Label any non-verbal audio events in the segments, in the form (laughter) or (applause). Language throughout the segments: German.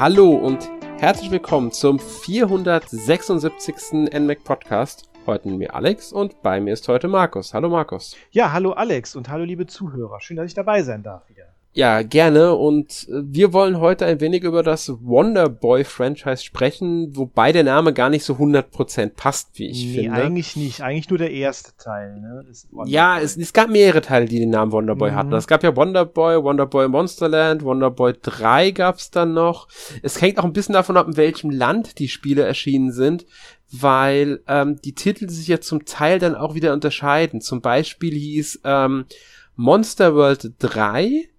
Hallo und herzlich willkommen zum 476. NMAC Podcast. Heute mit mir Alex und bei mir ist heute Markus. Hallo Markus. Ja, hallo Alex und hallo liebe Zuhörer. Schön, dass ich dabei sein darf. Ja, gerne. Und äh, wir wollen heute ein wenig über das Wonderboy-Franchise sprechen, wobei der Name gar nicht so 100% passt, wie ich nee, finde. eigentlich nicht. Eigentlich nur der erste Teil. Ne? Ja, es, es, gab mehrere Teile, die den Namen Wonderboy mhm. hatten. Es gab ja Wonderboy, Wonderboy Monsterland, Wonderboy 3 gab's dann noch. Es hängt auch ein bisschen davon ab, in welchem Land die Spiele erschienen sind, weil ähm, die Titel sich ja zum Teil dann auch wieder unterscheiden. Zum Beispiel hieß ähm, Monster World 3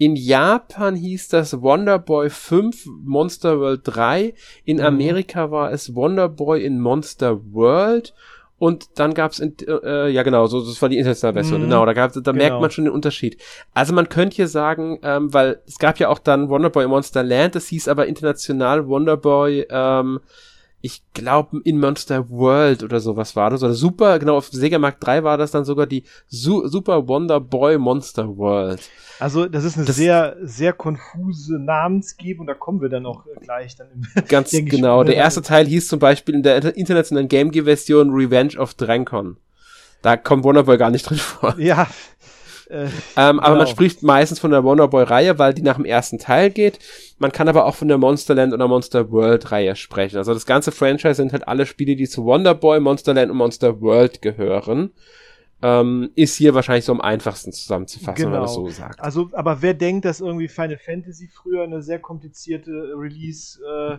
in Japan hieß das Wonderboy 5 Monster World 3. In mhm. Amerika war es Wonderboy in Monster World. Und dann gab's in, äh, ja genau, so das war die internationale Version. Mhm. Genau, da gab's, da genau. merkt man schon den Unterschied. Also man könnte hier sagen, ähm, weil es gab ja auch dann Wonderboy Monster Land, das hieß aber international Wonderboy ähm, ich glaube, in Monster World oder sowas war das. Oder Super, genau, auf Sega Mark 3 war das dann sogar die Su Super Wonder Boy Monster World. Also, das ist eine das sehr, sehr konfuse Namensgebung, da kommen wir dann auch gleich dann im (laughs) Ganz (laughs) genau. Der erste Teil hieß zum Beispiel in der internationalen Game Version Revenge of Drancon. Da kommt Wonderboy gar nicht drin vor. Ja, äh, ähm, aber man genau. spricht meistens von der Wonderboy-Reihe, weil die nach dem ersten Teil geht. Man kann aber auch von der Monsterland oder Monster World-Reihe sprechen. Also das ganze Franchise sind halt alle Spiele, die zu Wonderboy, Monsterland und Monster World gehören. Ähm, ist hier wahrscheinlich so am einfachsten zusammenzufassen, genau. wenn man das genau. so sagt. Also, aber wer denkt, dass irgendwie Final Fantasy früher eine sehr komplizierte Release äh,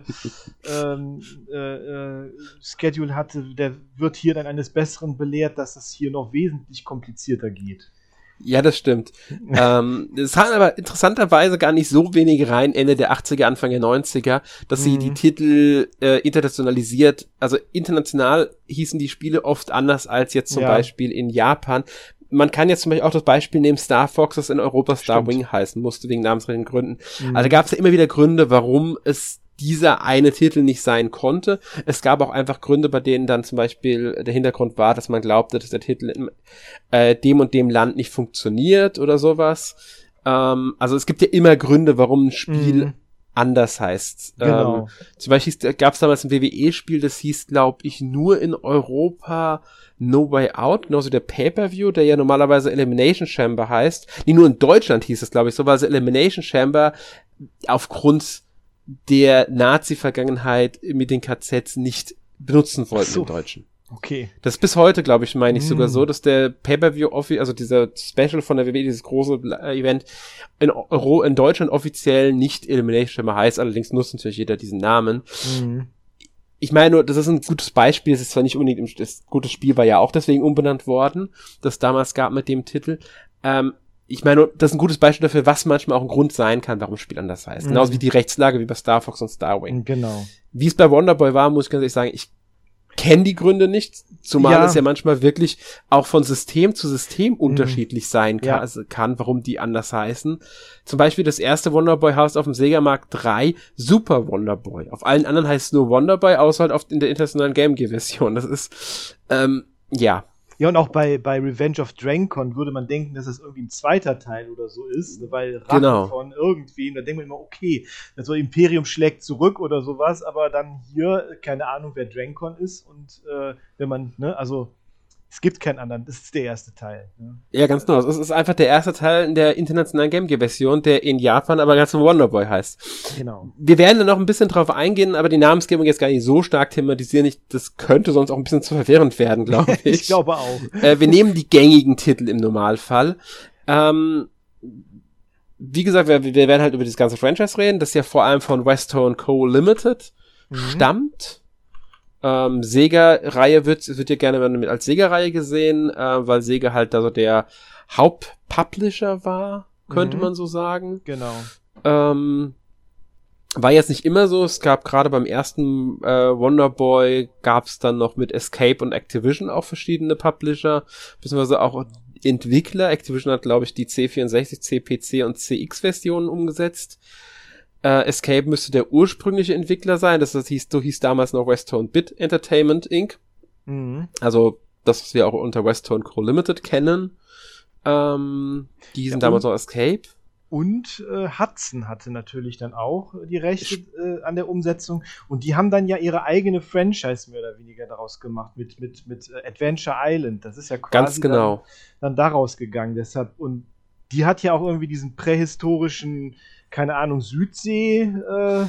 (laughs) ähm, äh, äh, Schedule hatte, der wird hier dann eines Besseren belehrt, dass es hier noch wesentlich komplizierter geht. Ja, das stimmt. (laughs) ähm, es haben aber interessanterweise gar nicht so wenige rein Ende der 80er, Anfang der 90er, dass mhm. sie die mhm. Titel äh, internationalisiert, also international hießen die Spiele oft anders als jetzt zum ja. Beispiel in Japan. Man kann jetzt zum Beispiel auch das Beispiel nehmen, Star Fox, das in Europa Star Stimmt. Wing heißen musste, wegen namensrechtlichen Gründen. Mhm. Also gab es ja immer wieder Gründe, warum es dieser eine Titel nicht sein konnte. Es gab auch einfach Gründe, bei denen dann zum Beispiel der Hintergrund war, dass man glaubte, dass der Titel in äh, dem und dem Land nicht funktioniert oder sowas. Ähm, also es gibt ja immer Gründe, warum ein Spiel mhm. anders heißt. Genau. Ähm, zum Beispiel gab es damals ein WWE-Spiel, das hieß, glaube ich, nur in Europa No Way Out, genauso der Pay-Per-View, der ja normalerweise Elimination Chamber heißt. Nee, nur in Deutschland hieß es, glaube ich, so, weil Elimination Chamber aufgrund der Nazi-Vergangenheit mit den KZs nicht benutzen wollten so. im Deutschen. Okay. Das ist bis heute, glaube ich, meine ich mm. sogar so, dass der Pay-Per-View, also dieser Special von der WWE, dieses große Event, in, Euro, in Deutschland offiziell nicht Elimination Chamber heißt, allerdings nutzt natürlich jeder diesen Namen. Mm. Ich meine nur, das ist ein gutes Beispiel, es ist zwar nicht unbedingt, das gute Spiel war ja auch deswegen umbenannt worden, das damals gab mit dem Titel, ähm, ich meine, das ist ein gutes Beispiel dafür, was manchmal auch ein Grund sein kann, warum ein Spiel anders heißt. Mhm. Genauso wie die Rechtslage wie bei Star Fox und Starwing. Genau. Wie es bei Wonderboy war, muss ich ganz ehrlich sagen, ich kenne die Gründe nicht, zumal ja. es ja manchmal wirklich auch von System zu System mhm. unterschiedlich sein kann, ja. also kann, warum die anders heißen. Zum Beispiel das erste Wonderboy heißt auf dem Sega Mark 3 Super Wonderboy. Auf allen anderen heißt es nur Wonderboy, außer halt auf in der internationalen Game Gear Version. Das ist, ähm, ja, ja, und auch bei, bei Revenge of Drancon würde man denken, dass das irgendwie ein zweiter Teil oder so ist, weil Rache genau. von irgendwem, da denkt man immer, okay, das so Imperium schlägt zurück oder sowas, aber dann hier, keine Ahnung, wer Drancon ist und äh, wenn man, ne, also es gibt keinen anderen. Das ist der erste Teil. Ne? Ja, ganz genau. Es ist einfach der erste Teil in der internationalen Game Gear Version, der in Japan aber ganz Wonderboy heißt. Genau. Wir werden da noch ein bisschen drauf eingehen, aber die Namensgebung jetzt gar nicht so stark thematisieren. Ich, das könnte sonst auch ein bisschen zu verwirrend werden, glaube (laughs) ich. ich glaube auch. Äh, wir nehmen die gängigen Titel im Normalfall. Ähm, wie gesagt, wir, wir werden halt über das ganze Franchise reden, das ja vor allem von Westone Co. Limited mhm. stammt ähm, Sega-Reihe wird, wird ja gerne als Sega-Reihe gesehen, äh, weil Sega halt also der Hauptpublisher war, könnte mhm. man so sagen. Genau. Ähm, war jetzt nicht immer so. Es gab gerade beim ersten äh, Wonderboy gab es dann noch mit Escape und Activision auch verschiedene Publisher, beziehungsweise auch Entwickler. Activision hat, glaube ich, die C64, CPC und CX-Versionen umgesetzt. Äh, Escape müsste der ursprüngliche Entwickler sein. Das, das hieß, so hieß damals noch Westone Bit Entertainment Inc. Mhm. Also das, was wir auch unter Westone Co. Limited kennen. Ähm, die sind ja, damals noch Escape. und äh, Hudson hatte natürlich dann auch die Rechte äh, an der Umsetzung. Und die haben dann ja ihre eigene Franchise mehr oder weniger daraus gemacht mit, mit, mit äh, Adventure Island. Das ist ja quasi Ganz genau. dann, dann daraus gegangen. Deshalb, und die hat ja auch irgendwie diesen prähistorischen, keine Ahnung, Südsee. Äh,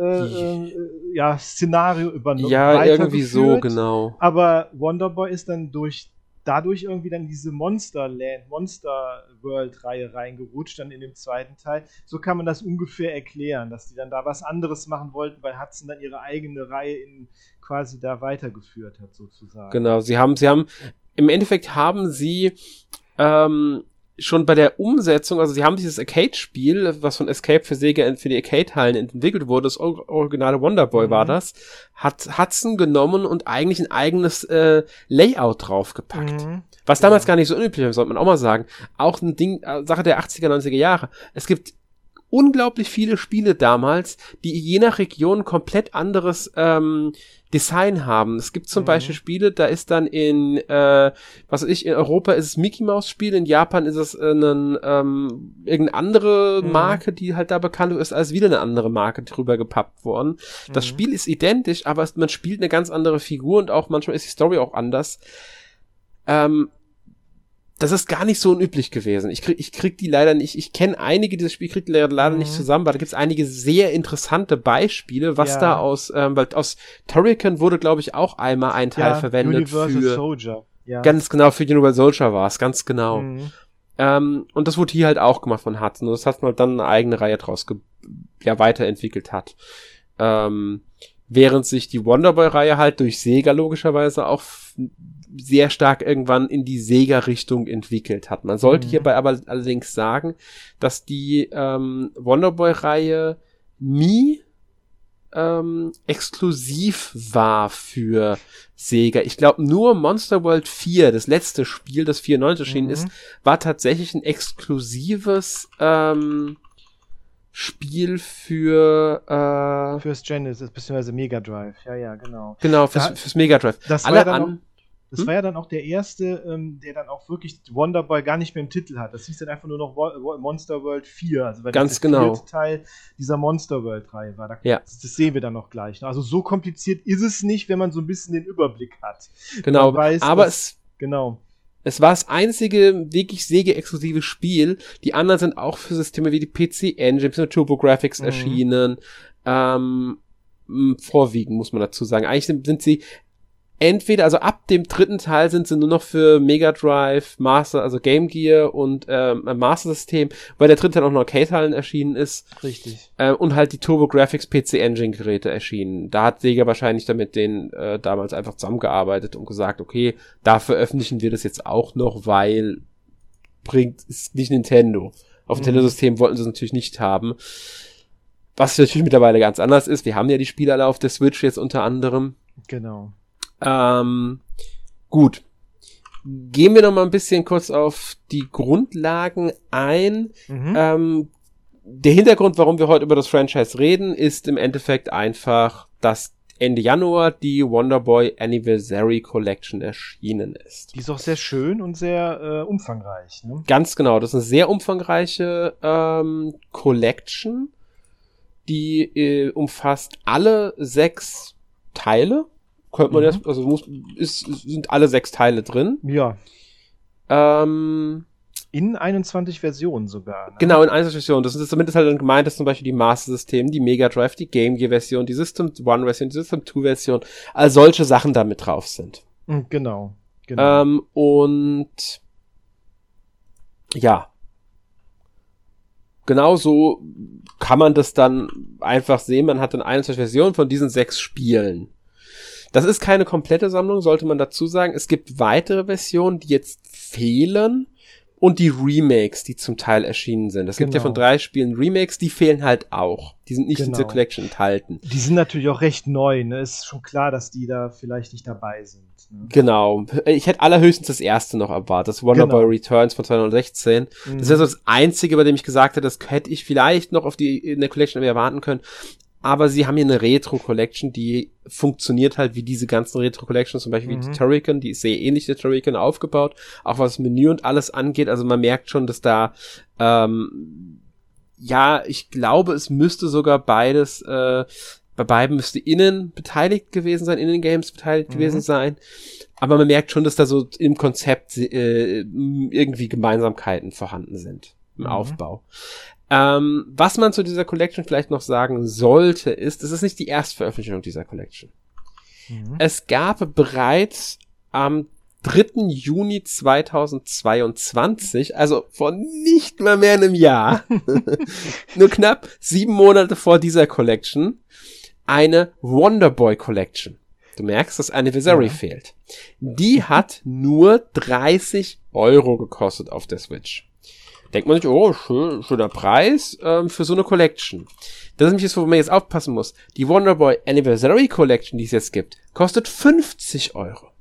äh, äh, ja, Szenario übernommen. Ja, irgendwie so, genau. Aber Wonderboy ist dann durch dadurch irgendwie dann diese Monsterland, Monster World Reihe reingerutscht, dann in dem zweiten Teil. So kann man das ungefähr erklären, dass die dann da was anderes machen wollten, weil Hudson dann ihre eigene Reihe in quasi da weitergeführt hat, sozusagen. Genau, sie haben, sie haben, im Endeffekt haben sie ähm, schon bei der Umsetzung, also sie haben dieses Arcade-Spiel, was von Escape für Sega für die Arcade-Hallen entwickelt wurde, das originale Wonderboy mhm. war das, hat Hudson genommen und eigentlich ein eigenes äh, Layout draufgepackt. Mhm. Was damals ja. gar nicht so unüblich war, sollte man auch mal sagen. Auch ein Ding, äh, Sache der 80er, 90er Jahre. Es gibt unglaublich viele Spiele damals, die je nach Region komplett anderes ähm, Design haben. Es gibt zum mhm. Beispiel Spiele, da ist dann in, äh, was weiß ich, in Europa ist es Mickey Mouse Spiel, in Japan ist es äh, ein, ähm, irgendeine andere mhm. Marke, die halt da bekannt ist, als wieder eine andere Marke drüber gepappt worden. Mhm. Das Spiel ist identisch, aber man spielt eine ganz andere Figur und auch manchmal ist die Story auch anders. Ähm, das ist gar nicht so unüblich gewesen. Ich krieg, ich krieg die leider nicht, ich kenne einige dieser Spiele, krieg die leider mhm. nicht zusammen, weil da gibt's einige sehr interessante Beispiele, was ja. da aus, ähm, weil aus Turrican wurde, glaube ich, auch einmal ein Teil ja, verwendet Universal für, Soldier. Ja. ganz genau, für Universal Soldier war es, ganz genau. Mhm. Ähm, und das wurde hier halt auch gemacht von Hudson. Und das hat man halt dann eine eigene Reihe draus ja, weiterentwickelt hat. Ähm, während sich die Wonderboy-Reihe halt durch Sega logischerweise auch sehr stark irgendwann in die Sega-Richtung entwickelt hat. Man sollte mhm. hierbei aber allerdings sagen, dass die ähm, Wonderboy-Reihe nie ähm, exklusiv war für Sega. Ich glaube, nur Monster World 4, das letzte Spiel, das 94 erschienen mhm. ist, war tatsächlich ein exklusives ähm, Spiel für äh, fürs Genesis bzw. Mega Drive. Ja, ja, genau. Genau, fürs, da, fürs Mega Drive. Das Alle war ja an das hm? war ja dann auch der erste, ähm, der dann auch wirklich Wonderboy gar nicht mehr im Titel hat. Das hieß dann einfach nur noch Wo Monster World 4. Also weil Ganz das der genau. Teil dieser Monster World Reihe war. Da, ja. das, das, sehen wir dann noch gleich. Ne? Also so kompliziert ist es nicht, wenn man so ein bisschen den Überblick hat. Genau, weiß, aber dass, es genau. Es war das einzige wirklich Sega-exklusive Spiel. Die anderen sind auch für Systeme wie die PC Engine, bzw. TurboGrafx mhm. erschienen. Ähm, vorwiegend, muss man dazu sagen. Eigentlich sind, sind sie entweder, also ab dem dritten Teil sind sie nur noch für Mega Drive, Master, also Game Gear und ähm, Master System, weil der dritte Teil auch noch Arcade-Teilen erschienen ist. Richtig. Äh, und halt die TurboGrafx PC Engine Geräte erschienen. Da hat Sega wahrscheinlich damit den äh, damals einfach zusammengearbeitet und gesagt, okay, da veröffentlichen wir das jetzt auch noch, weil bringt ist nicht Nintendo. Auf mhm. Nintendo-System wollten sie es natürlich nicht haben. Was natürlich mittlerweile ganz anders ist. Wir haben ja die Spiele alle auf der Switch jetzt unter anderem. Genau. Ähm, gut. Gehen wir noch mal ein bisschen kurz auf die Grundlagen ein. Mhm. Ähm, der Hintergrund, warum wir heute über das Franchise reden, ist im Endeffekt einfach, dass Ende Januar die Wonderboy Anniversary Collection erschienen ist. Die ist auch sehr schön und sehr äh, umfangreich. Ne? Ganz genau, das ist eine sehr umfangreiche ähm, Collection, die äh, umfasst alle sechs Teile könnte man mhm. jetzt, also muss, ist, sind alle sechs Teile drin. Ja. Ähm, in 21 Versionen sogar. Ne? Genau, in 21 Versionen. Das ist zumindest halt dann gemeint, dass zum Beispiel die Master System, die Mega Drive, die Game Gear Version, die System One Version, die System 2 Version, all solche Sachen damit drauf sind. Mhm, genau. genau. Ähm, und ja. Genauso kann man das dann einfach sehen. Man hat dann 21 Versionen von diesen sechs Spielen. Das ist keine komplette Sammlung, sollte man dazu sagen. Es gibt weitere Versionen, die jetzt fehlen und die Remakes, die zum Teil erschienen sind. Es genau. gibt ja von genau. drei Spielen Remakes, die fehlen halt auch. Die sind nicht genau. in dieser Collection enthalten. Die sind natürlich auch recht neu, ne? Ist schon klar, dass die da vielleicht nicht dabei sind. Ne? Genau. Ich hätte allerhöchstens das erste noch erwartet, das Wonderboy genau. Returns von 2016. Mhm. Das ist also das einzige, bei dem ich gesagt hätte, das hätte ich vielleicht noch auf die in der Collection erwarten können aber sie haben hier eine Retro-Collection, die funktioniert halt wie diese ganzen Retro-Collections, zum Beispiel mhm. wie die Turrican, die ist sehr ähnlich der Turrican aufgebaut, auch was Menü und alles angeht. Also man merkt schon, dass da ähm, ja, ich glaube, es müsste sogar beides, äh, bei beiden müsste innen beteiligt gewesen sein, innen Games beteiligt mhm. gewesen sein. Aber man merkt schon, dass da so im Konzept äh, irgendwie Gemeinsamkeiten vorhanden sind im mhm. Aufbau. Ähm, was man zu dieser Collection vielleicht noch sagen sollte, ist, es ist nicht die Erstveröffentlichung dieser Collection. Mhm. Es gab bereits am 3. Juni 2022, also vor nicht mal mehr einem Jahr, (laughs) nur knapp sieben Monate vor dieser Collection, eine Wonderboy Collection. Du merkst, das Anniversary ja. fehlt. Die hat nur 30 Euro gekostet auf der Switch. Denkt man sich, oh, schön, schöner Preis ähm, für so eine Collection. Das ist nämlich das, wo man jetzt aufpassen muss. Die Wonderboy Anniversary Collection, die es jetzt gibt, kostet 50 Euro.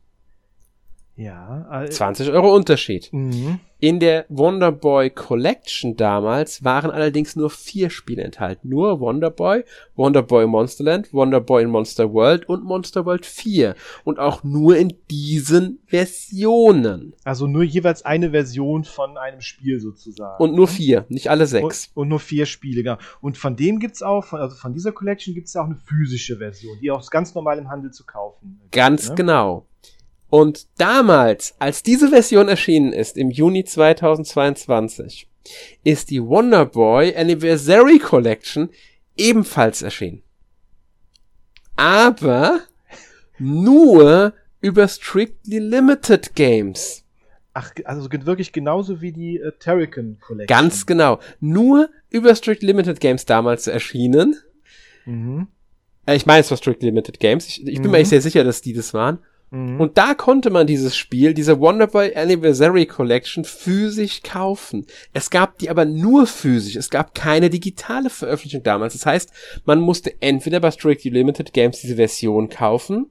Ja. Also 20 Euro Unterschied. Mhm. In der Wonderboy Collection damals waren allerdings nur vier Spiele enthalten. Nur Wonderboy, Wonderboy Monsterland, Wonderboy in Monster World und Monster World 4. Und auch nur in diesen Versionen. Also nur jeweils eine Version von einem Spiel sozusagen. Und nur vier, nicht alle sechs. Und, und nur vier Spiele, genau. Und von dem gibt's auch, von, also von dieser Collection gibt's ja auch eine physische Version, die auch ganz normal im Handel zu kaufen. Ganz ne? genau. Und damals, als diese Version erschienen ist, im Juni 2022, ist die Wonderboy Anniversary Collection ebenfalls erschienen. Aber nur über Strictly Limited Games. Ach, also wirklich genauso wie die äh, Terrican Collection. Ganz genau. Nur über Strictly Limited Games damals erschienen. Mhm. Äh, ich meine, es war Strictly Limited Games. Ich, ich bin mhm. mir echt sehr sicher, dass die das waren. Mhm. Und da konnte man dieses Spiel, diese Wonderboy Anniversary Collection, physisch kaufen. Es gab die aber nur physisch. Es gab keine digitale Veröffentlichung damals. Das heißt, man musste entweder bei Strictly Limited Games diese Version kaufen,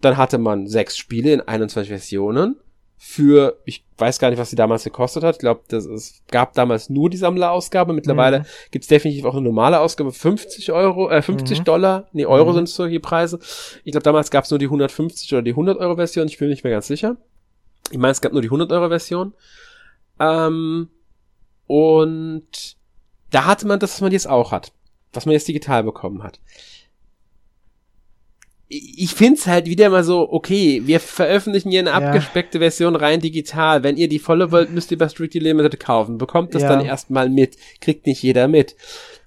dann hatte man sechs Spiele in 21 Versionen, für, ich weiß gar nicht, was sie damals gekostet hat. Ich glaube, es gab damals nur die Sammlerausgabe. Mittlerweile mhm. gibt's definitiv auch eine normale Ausgabe, 50 Euro, äh, 50 mhm. Dollar, nee, Euro mhm. sind so die Preise. Ich glaube, damals gab's nur die 150 oder die 100 Euro Version. Ich bin nicht mehr ganz sicher. Ich meine, es gab nur die 100 Euro Version. Ähm, und da hatte man das, was man jetzt auch hat. Was man jetzt digital bekommen hat ich find's halt wieder mal so, okay, wir veröffentlichen hier eine ja. abgespeckte Version rein digital. Wenn ihr die volle wollt, müsst ihr bei Strictly Limited kaufen. Bekommt das ja. dann erstmal mit. Kriegt nicht jeder mit.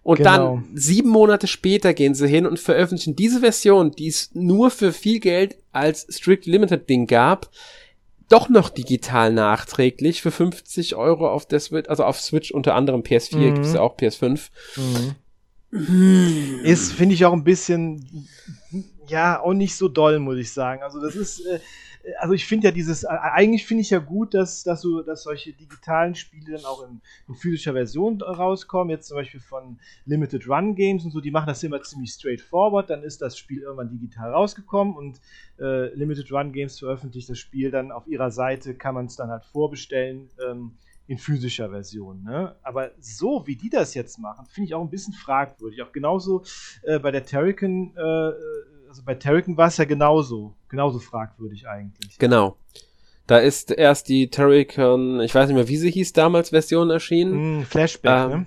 Und genau. dann sieben Monate später gehen sie hin und veröffentlichen diese Version, die es nur für viel Geld als Strictly Limited Ding gab, doch noch digital nachträglich für 50 Euro auf der Switch, also auf Switch unter anderem PS4, mhm. gibt's ja auch PS5. Mhm. Ist, finde ich, auch ein bisschen ja, auch nicht so doll, muss ich sagen. Also das ist, äh, also ich finde ja dieses, äh, eigentlich finde ich ja gut, dass, dass, so, dass solche digitalen Spiele dann auch in, in, physischer Version rauskommen. Jetzt zum Beispiel von Limited Run Games und so, die machen das immer ziemlich straightforward. Dann ist das Spiel irgendwann digital rausgekommen und äh, Limited Run Games veröffentlicht das Spiel dann auf ihrer Seite, kann man es dann halt vorbestellen. Ähm, in physischer Version. Ne? Aber so wie die das jetzt machen, finde ich auch ein bisschen fragwürdig. Auch genauso äh, bei der Terrican äh, also bei Terrican war es ja genauso, genauso fragwürdig eigentlich. Genau. Da ist erst die Terrican, ich weiß nicht mehr, wie sie hieß damals, Version erschienen. Mm, Flashback, ähm, ne?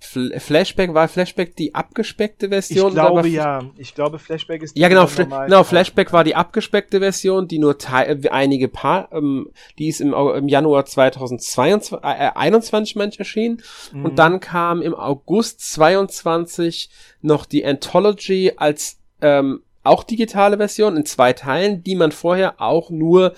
Fl Flashback war Flashback die abgespeckte Version? Ich glaube ja. Ich glaube Flashback ist die Ja genau, Fl genau Flashback war die abgespeckte Version, die nur äh, einige paar, ähm, die ist im, im Januar 2022 äh, 21 manch erschienen mhm. und dann kam im August 22 noch die Anthology als ähm, auch digitale Version in zwei Teilen, die man vorher auch nur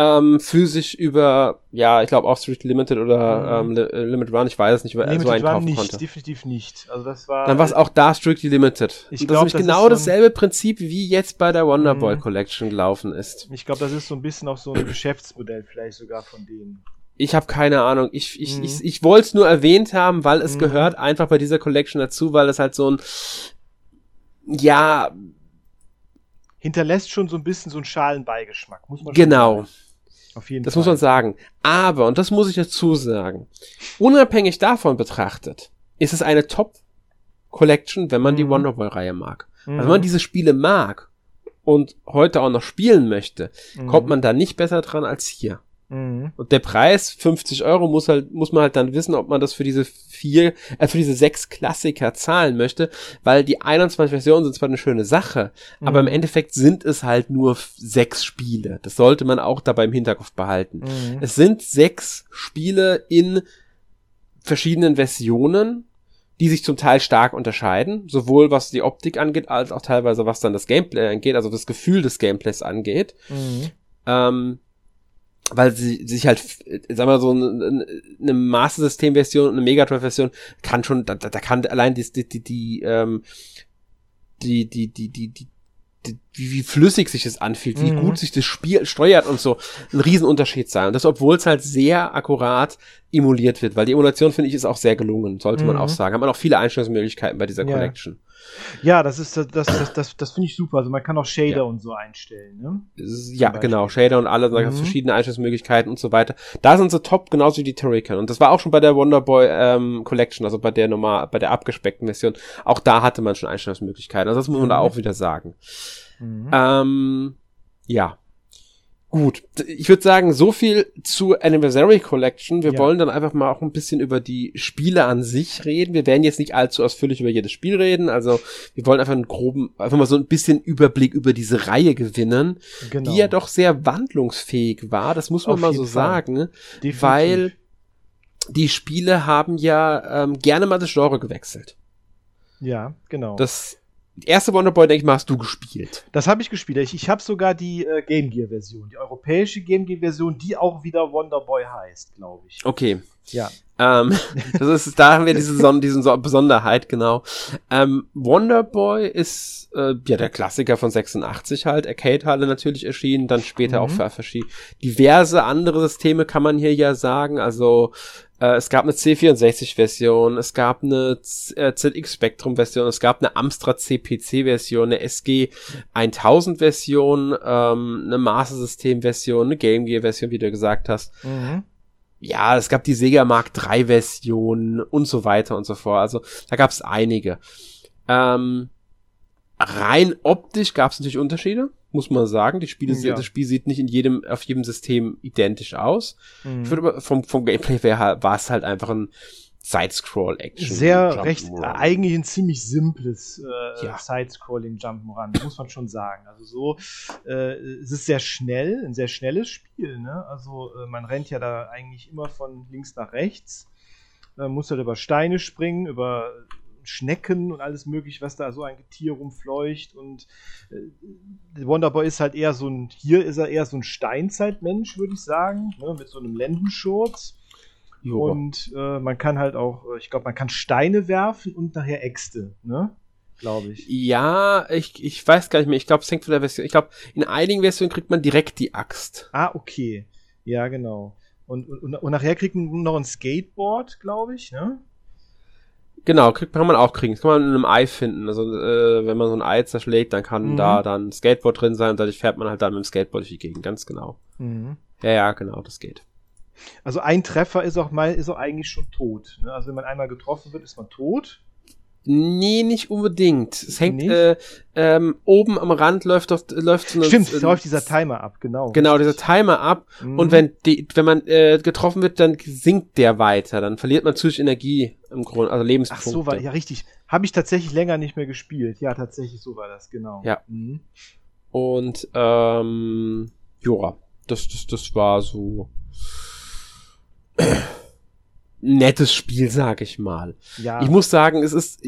ähm, physisch über, ja, ich glaube auch Street Limited oder mhm. ähm, äh, Limit Run, ich weiß es nicht, über Limited so einkaufen Run nicht, konnte. definitiv nicht. Also das war. Dann war es auch da Strictly Limited. Ich glaube, das ist genau ist so dasselbe Prinzip, wie jetzt bei der Wonderboy mhm. Collection gelaufen ist. Ich glaube, das ist so ein bisschen auch so ein Geschäftsmodell vielleicht sogar von denen. Ich habe keine Ahnung. Ich, ich, mhm. ich, ich wollte es nur erwähnt haben, weil es mhm. gehört einfach bei dieser Collection dazu, weil es halt so ein ja, hinterlässt schon so ein bisschen so einen Schalenbeigeschmack. Muss man genau. Auf jeden das Fall. muss man sagen. Aber, und das muss ich dazu sagen, unabhängig davon betrachtet, ist es eine Top-Collection, wenn man mhm. die Wonderboy-Reihe mag. Mhm. Also wenn man diese Spiele mag und heute auch noch spielen möchte, mhm. kommt man da nicht besser dran als hier. Mhm. Und der Preis, 50 Euro, muss halt, muss man halt dann wissen, ob man das für diese vier, äh, für diese sechs Klassiker zahlen möchte, weil die 21 Versionen sind zwar eine schöne Sache, mhm. aber im Endeffekt sind es halt nur sechs Spiele. Das sollte man auch dabei im Hinterkopf behalten. Mhm. Es sind sechs Spiele in verschiedenen Versionen, die sich zum Teil stark unterscheiden, sowohl was die Optik angeht, als auch teilweise was dann das Gameplay angeht, also das Gefühl des Gameplays angeht. Mhm. Ähm, weil sie sich halt, sag mal so eine, eine Master System Version und eine Megatron Version kann schon, da, da kann allein die die die die ähm, die die die die, die wie, wie flüssig sich das anfühlt, wie mhm. gut sich das Spiel steuert und so, ein Riesenunterschied sein. Und das, obwohl es halt sehr akkurat emuliert wird, weil die Emulation, finde ich, ist auch sehr gelungen, sollte mhm. man auch sagen. Hat man auch viele Einstellungsmöglichkeiten bei dieser ja. Collection. Ja, das ist das, das, das, das, das finde ich super. Also man kann auch Shader ja. und so einstellen, ne? Ja, genau, Shader und alle mhm. verschiedene Einstellungsmöglichkeiten und so weiter. Da sind sie top, genauso wie die Turrican. Und das war auch schon bei der Wonderboy ähm, Collection, also bei der normal, bei der abgespeckten Version. Auch da hatte man schon Einstellungsmöglichkeiten. Also das muss man mhm. da auch wieder sagen. Mhm. Ähm, ja. Gut, ich würde sagen, so viel zu Anniversary Collection. Wir ja. wollen dann einfach mal auch ein bisschen über die Spiele an sich reden. Wir werden jetzt nicht allzu ausführlich über jedes Spiel reden. Also wir wollen einfach einen groben, einfach mal so ein bisschen Überblick über diese Reihe gewinnen, genau. die ja doch sehr wandlungsfähig war. Das muss man Auf mal so Fall. sagen, Definitiv. weil die Spiele haben ja ähm, gerne mal das Genre gewechselt. Ja, genau. Das erste Wonderboy, denke ich mal, hast du gespielt. Das habe ich gespielt. Ich, ich habe sogar die äh, Game Gear Version, die europäische Game Gear Version, die auch wieder Wonderboy heißt, glaube ich. Okay. Ja. Ähm, (laughs) das ist, da haben wir diese, Son diese Besonderheit, genau. Ähm, Wonderboy ist äh, ja der Klassiker von 86 halt, Arcade-Halle natürlich erschienen, dann später mhm. auch für verschiedene diverse andere Systeme kann man hier ja sagen, also äh, es gab eine C64-Version, es gab eine äh, ZX Spectrum-Version, es gab eine Amstrad CPC-Version, eine SG 1000-Version, ähm, eine Master System-Version, eine Game Gear-Version, wie du gesagt hast. Mhm. Ja, es gab die Sega Mark 3-Version und so weiter und so fort. Also da gab es einige. Ähm, rein optisch gab es natürlich Unterschiede muss man sagen. Die Spiele, ja. Das Spiel sieht nicht in jedem, auf jedem System identisch aus. Mhm. Ich würde aber vom, vom Gameplay her war es halt einfach ein Side-Scroll-Action. Sehr recht, eigentlich ein ziemlich simples äh, ja. Side-Scrolling Jump'n'Run, muss man schon sagen. Also so, äh, es ist sehr schnell, ein sehr schnelles Spiel. Ne? Also äh, man rennt ja da eigentlich immer von links nach rechts, äh, muss halt über Steine springen, über Schnecken und alles mögliche, was da so ein Tier rumfleucht. Und äh, Wonderboy ist halt eher so ein, hier ist er eher so ein Steinzeitmensch, würde ich sagen, ne, mit so einem Lendenschurz. Jo. Und äh, man kann halt auch, äh, ich glaube, man kann Steine werfen und nachher Äxte, ne? Glaube ich. Ja, ich, ich weiß gar nicht mehr. Ich glaube, es hängt von der Version. Ich glaube, in einigen Versionen kriegt man direkt die Axt. Ah, okay. Ja, genau. Und, und, und nachher kriegt man noch ein Skateboard, glaube ich, ne? Genau, kriegt, kann man auch kriegen. Das kann man in einem Ei finden. Also äh, wenn man so ein Ei zerschlägt, dann kann mhm. da dann ein Skateboard drin sein und dadurch fährt man halt dann mit dem Skateboard durch die Gegend. Ganz genau. Mhm. Ja, ja, genau, das geht. Also ein Treffer ist auch mal, ist auch eigentlich schon tot. Ne? Also wenn man einmal getroffen wird, ist man tot. Nee, nicht unbedingt. Es hängt äh, ähm, oben am Rand läuft auf, läuft so eine, Stimmt, es läuft dieser Timer ab, genau. Genau, dieser Timer ab mhm. und wenn die wenn man äh, getroffen wird, dann sinkt der weiter, dann verliert man zusätzlich Energie im Grunde, also Lebenspunkte. Ach so war ja richtig. Habe ich tatsächlich länger nicht mehr gespielt. Ja, tatsächlich so war das, genau. Ja. Mhm. Und ähm ja, das das das war so nettes Spiel, sag ich mal. Ja. Ich muss sagen, es ist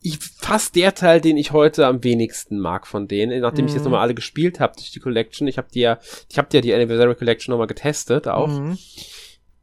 ich, fast der Teil, den ich heute am wenigsten mag von denen, nachdem mhm. ich jetzt nochmal alle gespielt habe durch die Collection. Ich habe die ja, ich habe ja die Anniversary Collection nochmal getestet auch. Mhm.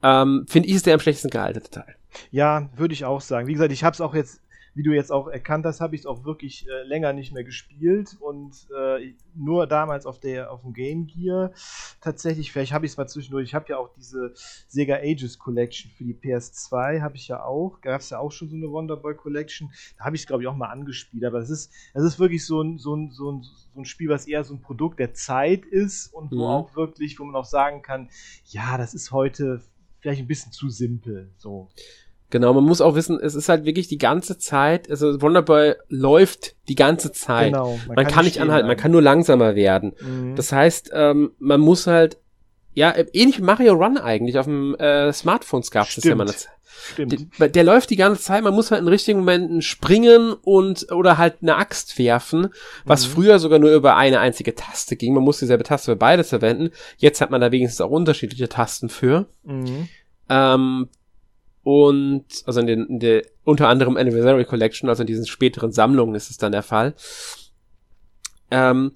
Ähm, Finde ich ist der am schlechtesten gealterte Teil. Ja, würde ich auch sagen. Wie gesagt, ich habe es auch jetzt wie du jetzt auch erkannt hast, habe ich es auch wirklich äh, länger nicht mehr gespielt und äh, nur damals auf der auf dem Game Gear tatsächlich. Vielleicht habe ich es mal zwischendurch. Ich habe ja auch diese Sega Ages Collection für die PS2 habe ich ja auch. Gab es ja auch schon so eine Wonderboy Collection. Da habe ich es glaube ich auch mal angespielt. Aber es ist es ist wirklich so ein, so ein so ein so ein Spiel, was eher so ein Produkt der Zeit ist und wo mhm. auch wirklich, wo man auch sagen kann, ja, das ist heute vielleicht ein bisschen zu simpel. So. Genau, man muss auch wissen, es ist halt wirklich die ganze Zeit, also Wonderboy läuft die ganze Zeit. Genau, man, man kann, kann, nicht anhalten, man kann nur langsamer werden. Mhm. Das heißt, ähm, man muss halt Ja, ähnlich wie Mario Run eigentlich. Auf dem äh, Smartphones gab es das ja mal. Stimmt. Der, der, läuft die ganze Zeit, man muss halt in richtigen Momenten springen und oder halt eine Axt werfen, was mhm. früher sogar nur über eine einzige Taste ging. Man muss dieselbe Taste für beides verwenden. Jetzt hat man da wenigstens auch unterschiedliche Tasten für. Mhm. Ähm, und also in, den, in der unter anderem Anniversary Collection, also in diesen späteren Sammlungen ist es dann der Fall. Ähm,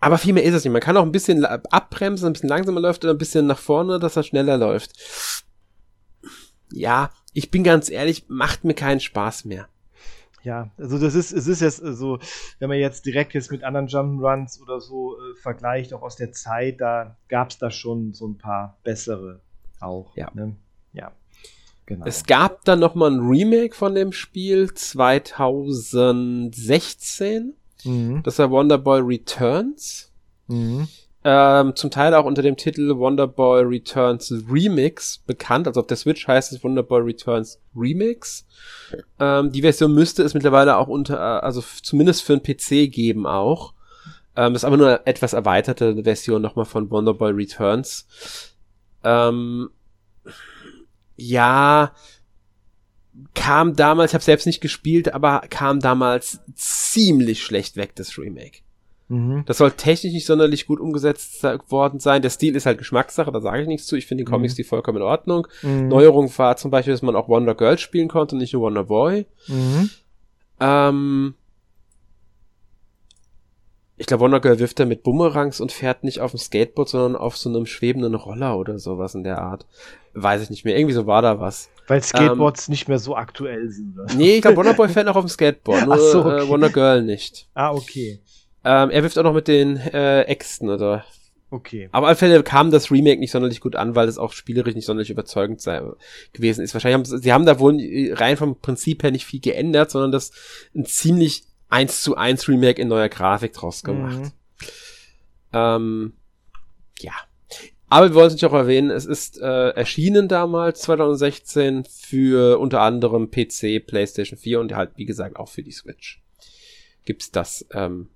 aber viel mehr ist es nicht. Man kann auch ein bisschen abbremsen, ein bisschen langsamer läuft oder ein bisschen nach vorne, dass er schneller läuft ja, ich bin ganz ehrlich, macht mir keinen Spaß mehr. Ja, also das ist, es ist jetzt so, wenn man jetzt direkt jetzt mit anderen Jump'n'Runs oder so äh, vergleicht, auch aus der Zeit, da gab es da schon so ein paar bessere auch. Ja. Ne? Ja. Genau. Es gab dann noch mal ein Remake von dem Spiel 2016. Mhm. Das war Wonderboy Returns. Mhm. Ähm, zum Teil auch unter dem Titel Wonderboy Returns Remix bekannt. Also auf der Switch heißt es Wonderboy Returns Remix. Ähm, die Version müsste es mittlerweile auch unter, äh, also zumindest für einen PC geben auch. Ähm, das ist aber nur eine etwas erweiterte Version nochmal von Wonderboy Returns. Ähm, ja, kam damals, ich habe selbst nicht gespielt, aber kam damals ziemlich schlecht weg, das Remake. Mhm. Das soll technisch nicht sonderlich gut umgesetzt worden sein. Der Stil ist halt Geschmackssache, da sage ich nichts zu. Ich finde die Comics mhm. die vollkommen in Ordnung. Mhm. Neuerung war zum Beispiel, dass man auch Wonder Girl spielen konnte und nicht nur Wonder Boy. Mhm. Ähm, ich glaube, Wonder Girl wirft er mit Bumerangs und fährt nicht auf dem Skateboard, sondern auf so einem schwebenden Roller oder sowas in der Art. Weiß ich nicht mehr. Irgendwie so war da was. Weil Skateboards ähm, nicht mehr so aktuell sind. Oder? Nee, ich glaube, Wonder Boy (laughs) fährt noch auf dem Skateboard, nur so, okay. äh, Wonder Girl nicht. Ah, okay. Ähm, er wirft auch noch mit den äh, Äxten, oder? Okay. Aber auf alle Fälle kam das Remake nicht sonderlich gut an, weil es auch spielerisch nicht sonderlich überzeugend sei, gewesen ist. Wahrscheinlich haben sie haben da wohl rein vom Prinzip her nicht viel geändert, sondern das ein ziemlich eins zu eins Remake in neuer Grafik draus gemacht. Mhm. Ähm, ja. Aber wir wollen es nicht auch erwähnen, es ist äh, erschienen damals, 2016, für unter anderem PC, PlayStation 4 und halt, wie gesagt, auch für die Switch. Gibt's das ähm,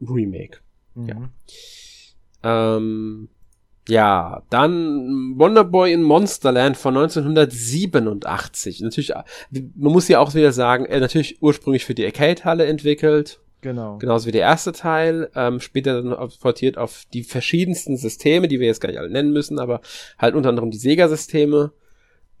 Remake. Mhm. Ja. Ähm, ja, dann Wonderboy in Monsterland von 1987. Natürlich, man muss ja auch wieder sagen, natürlich ursprünglich für die Arcade-Halle entwickelt. Genau. Genauso wie der erste Teil. Ähm, später dann portiert auf die verschiedensten Systeme, die wir jetzt gar nicht alle nennen müssen, aber halt unter anderem die Sega-Systeme.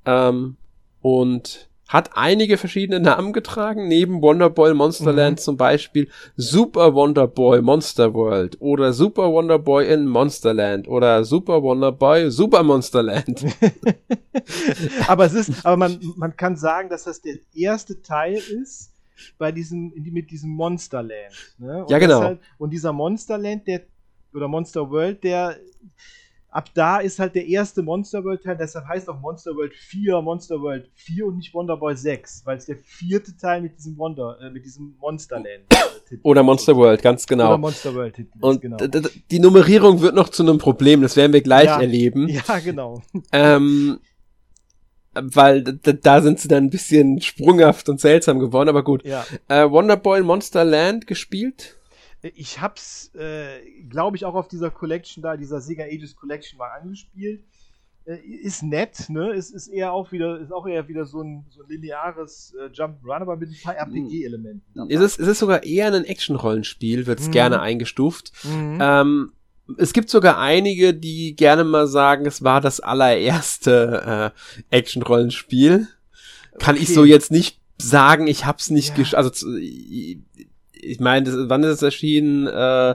Ähm, und hat einige verschiedene Namen getragen, neben Wonderboy Monsterland mhm. zum Beispiel Super Wonderboy Monster World oder Super Wonderboy in Monsterland oder Super Wonderboy Super Monsterland. (laughs) aber es ist, aber man, man kann sagen, dass das der erste Teil ist bei diesem, mit diesem Monsterland. Ne? ja, genau. Halt, und dieser Monsterland, der, oder Monster World, der, ab da ist halt der erste Monster World Teil, deshalb heißt auch Monster World 4 Monster World 4 und nicht Wonder Boy 6, weil es der vierte Teil mit diesem Wonder, äh, mit diesem Monsterland äh, Oder Monster World, ganz genau. Oder Monster World Titel. Und genau. die Nummerierung wird noch zu einem Problem, das werden wir gleich ja, erleben. (laughs) Ja, genau. Ähm, weil da sind sie dann ein bisschen sprunghaft und seltsam geworden, aber gut. Ja. Äh, Wonderboy Monsterland gespielt? Ich hab's, äh, glaube ich, auch auf dieser Collection da, dieser Sega Ages Collection mal angespielt. Äh, ist nett, ne? Ist, ist eher auch wieder, ist auch eher wieder so ein, so ein lineares äh, Jump'n'Run, aber mit ein paar hm. RPG-Elementen. Ist es, ist es sogar eher ein Action-Rollenspiel, wird's mhm. gerne eingestuft. Mhm. Ähm, es gibt sogar einige, die gerne mal sagen, es war das allererste äh, Action-Rollenspiel. Kann okay. ich so jetzt nicht sagen, ich hab's nicht ja. also ich meine, wann ist es erschienen? Äh,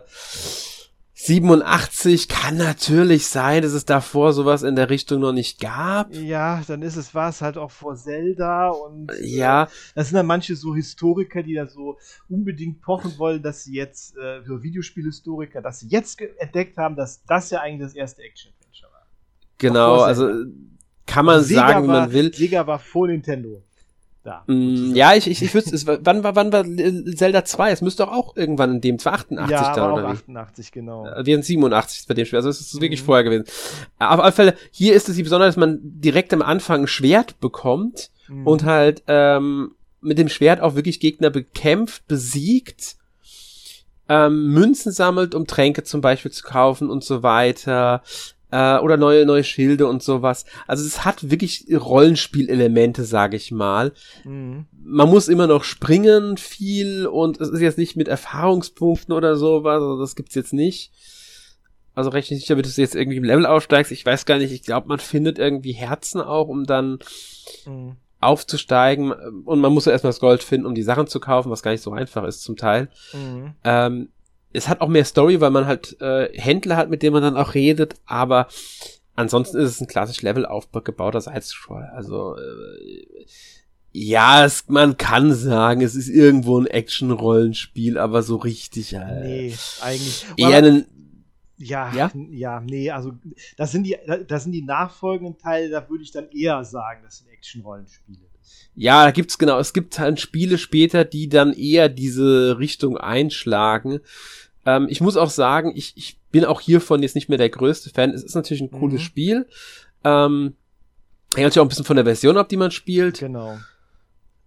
87 kann natürlich sein, dass es davor sowas in der Richtung noch nicht gab. Ja, dann ist es war es halt auch vor Zelda und äh, ja, das sind dann manche so Historiker, die da so unbedingt pochen wollen, dass sie jetzt äh, so Videospielhistoriker, dass sie jetzt entdeckt haben, dass das ja eigentlich das erste Action Adventure war. Genau, also kann man Sega sagen, war, man will. Sega war vor Nintendo da. Mm, ja, ich, ich, ich wüsste es. Wann war, wann war Zelda 2? Es müsste doch auch irgendwann in dem, 288 ja, da, oder 88, genau. Äh, wir sind 87 bei dem Spiel, also es ist wirklich mhm. vorher gewesen. Auf alle Fälle, hier ist es die Besonderheit, dass man direkt am Anfang ein Schwert bekommt mhm. und halt, ähm, mit dem Schwert auch wirklich Gegner bekämpft, besiegt ähm, Münzen sammelt, um Tränke zum Beispiel zu kaufen und so weiter äh, oder neue neue Schilde und sowas. Also es hat wirklich Rollenspielelemente, sage ich mal. Mhm. Man muss immer noch springen viel und es ist jetzt nicht mit Erfahrungspunkten oder sowas, also das gibt's jetzt nicht. Also recht nicht damit du jetzt irgendwie im Level aufsteigst. Ich weiß gar nicht, ich glaube, man findet irgendwie Herzen auch, um dann mhm. aufzusteigen. Und man muss ja erstmal das Gold finden, um die Sachen zu kaufen, was gar nicht so einfach ist zum Teil. Mhm. Ähm, es hat auch mehr Story, weil man halt äh, Händler hat, mit denen man dann auch redet, aber ansonsten ist es ein klassisch Level aufgebauter Side-Scroll. Also äh, ja, es, man kann sagen, es ist irgendwo ein Action-Rollenspiel, aber so richtig. Äh, nee, eigentlich. Eher ein ja, ja, ja, nee, also das sind die, das sind die nachfolgenden Teile, da würde ich dann eher sagen, das sind Action-Rollenspiele. Ja, da gibt's genau, es gibt halt Spiele später, die dann eher diese Richtung einschlagen. Ähm, ich muss auch sagen, ich, ich bin auch hiervon jetzt nicht mehr der größte Fan. Es ist natürlich ein cooles mhm. Spiel. Ähm, hängt natürlich auch ein bisschen von der Version ab, die man spielt. Genau.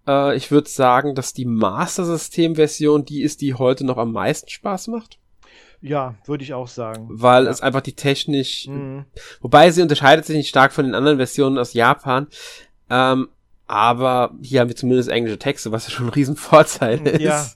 Äh, ich würde sagen, dass die Master System-Version die ist, die heute noch am meisten Spaß macht. Ja, würde ich auch sagen. Weil ja. es einfach die technisch, mhm. wobei sie unterscheidet sich nicht stark von den anderen Versionen aus Japan. Ähm, aber hier haben wir zumindest englische Texte, was ja schon ein Riesenvorteil ist. Ja,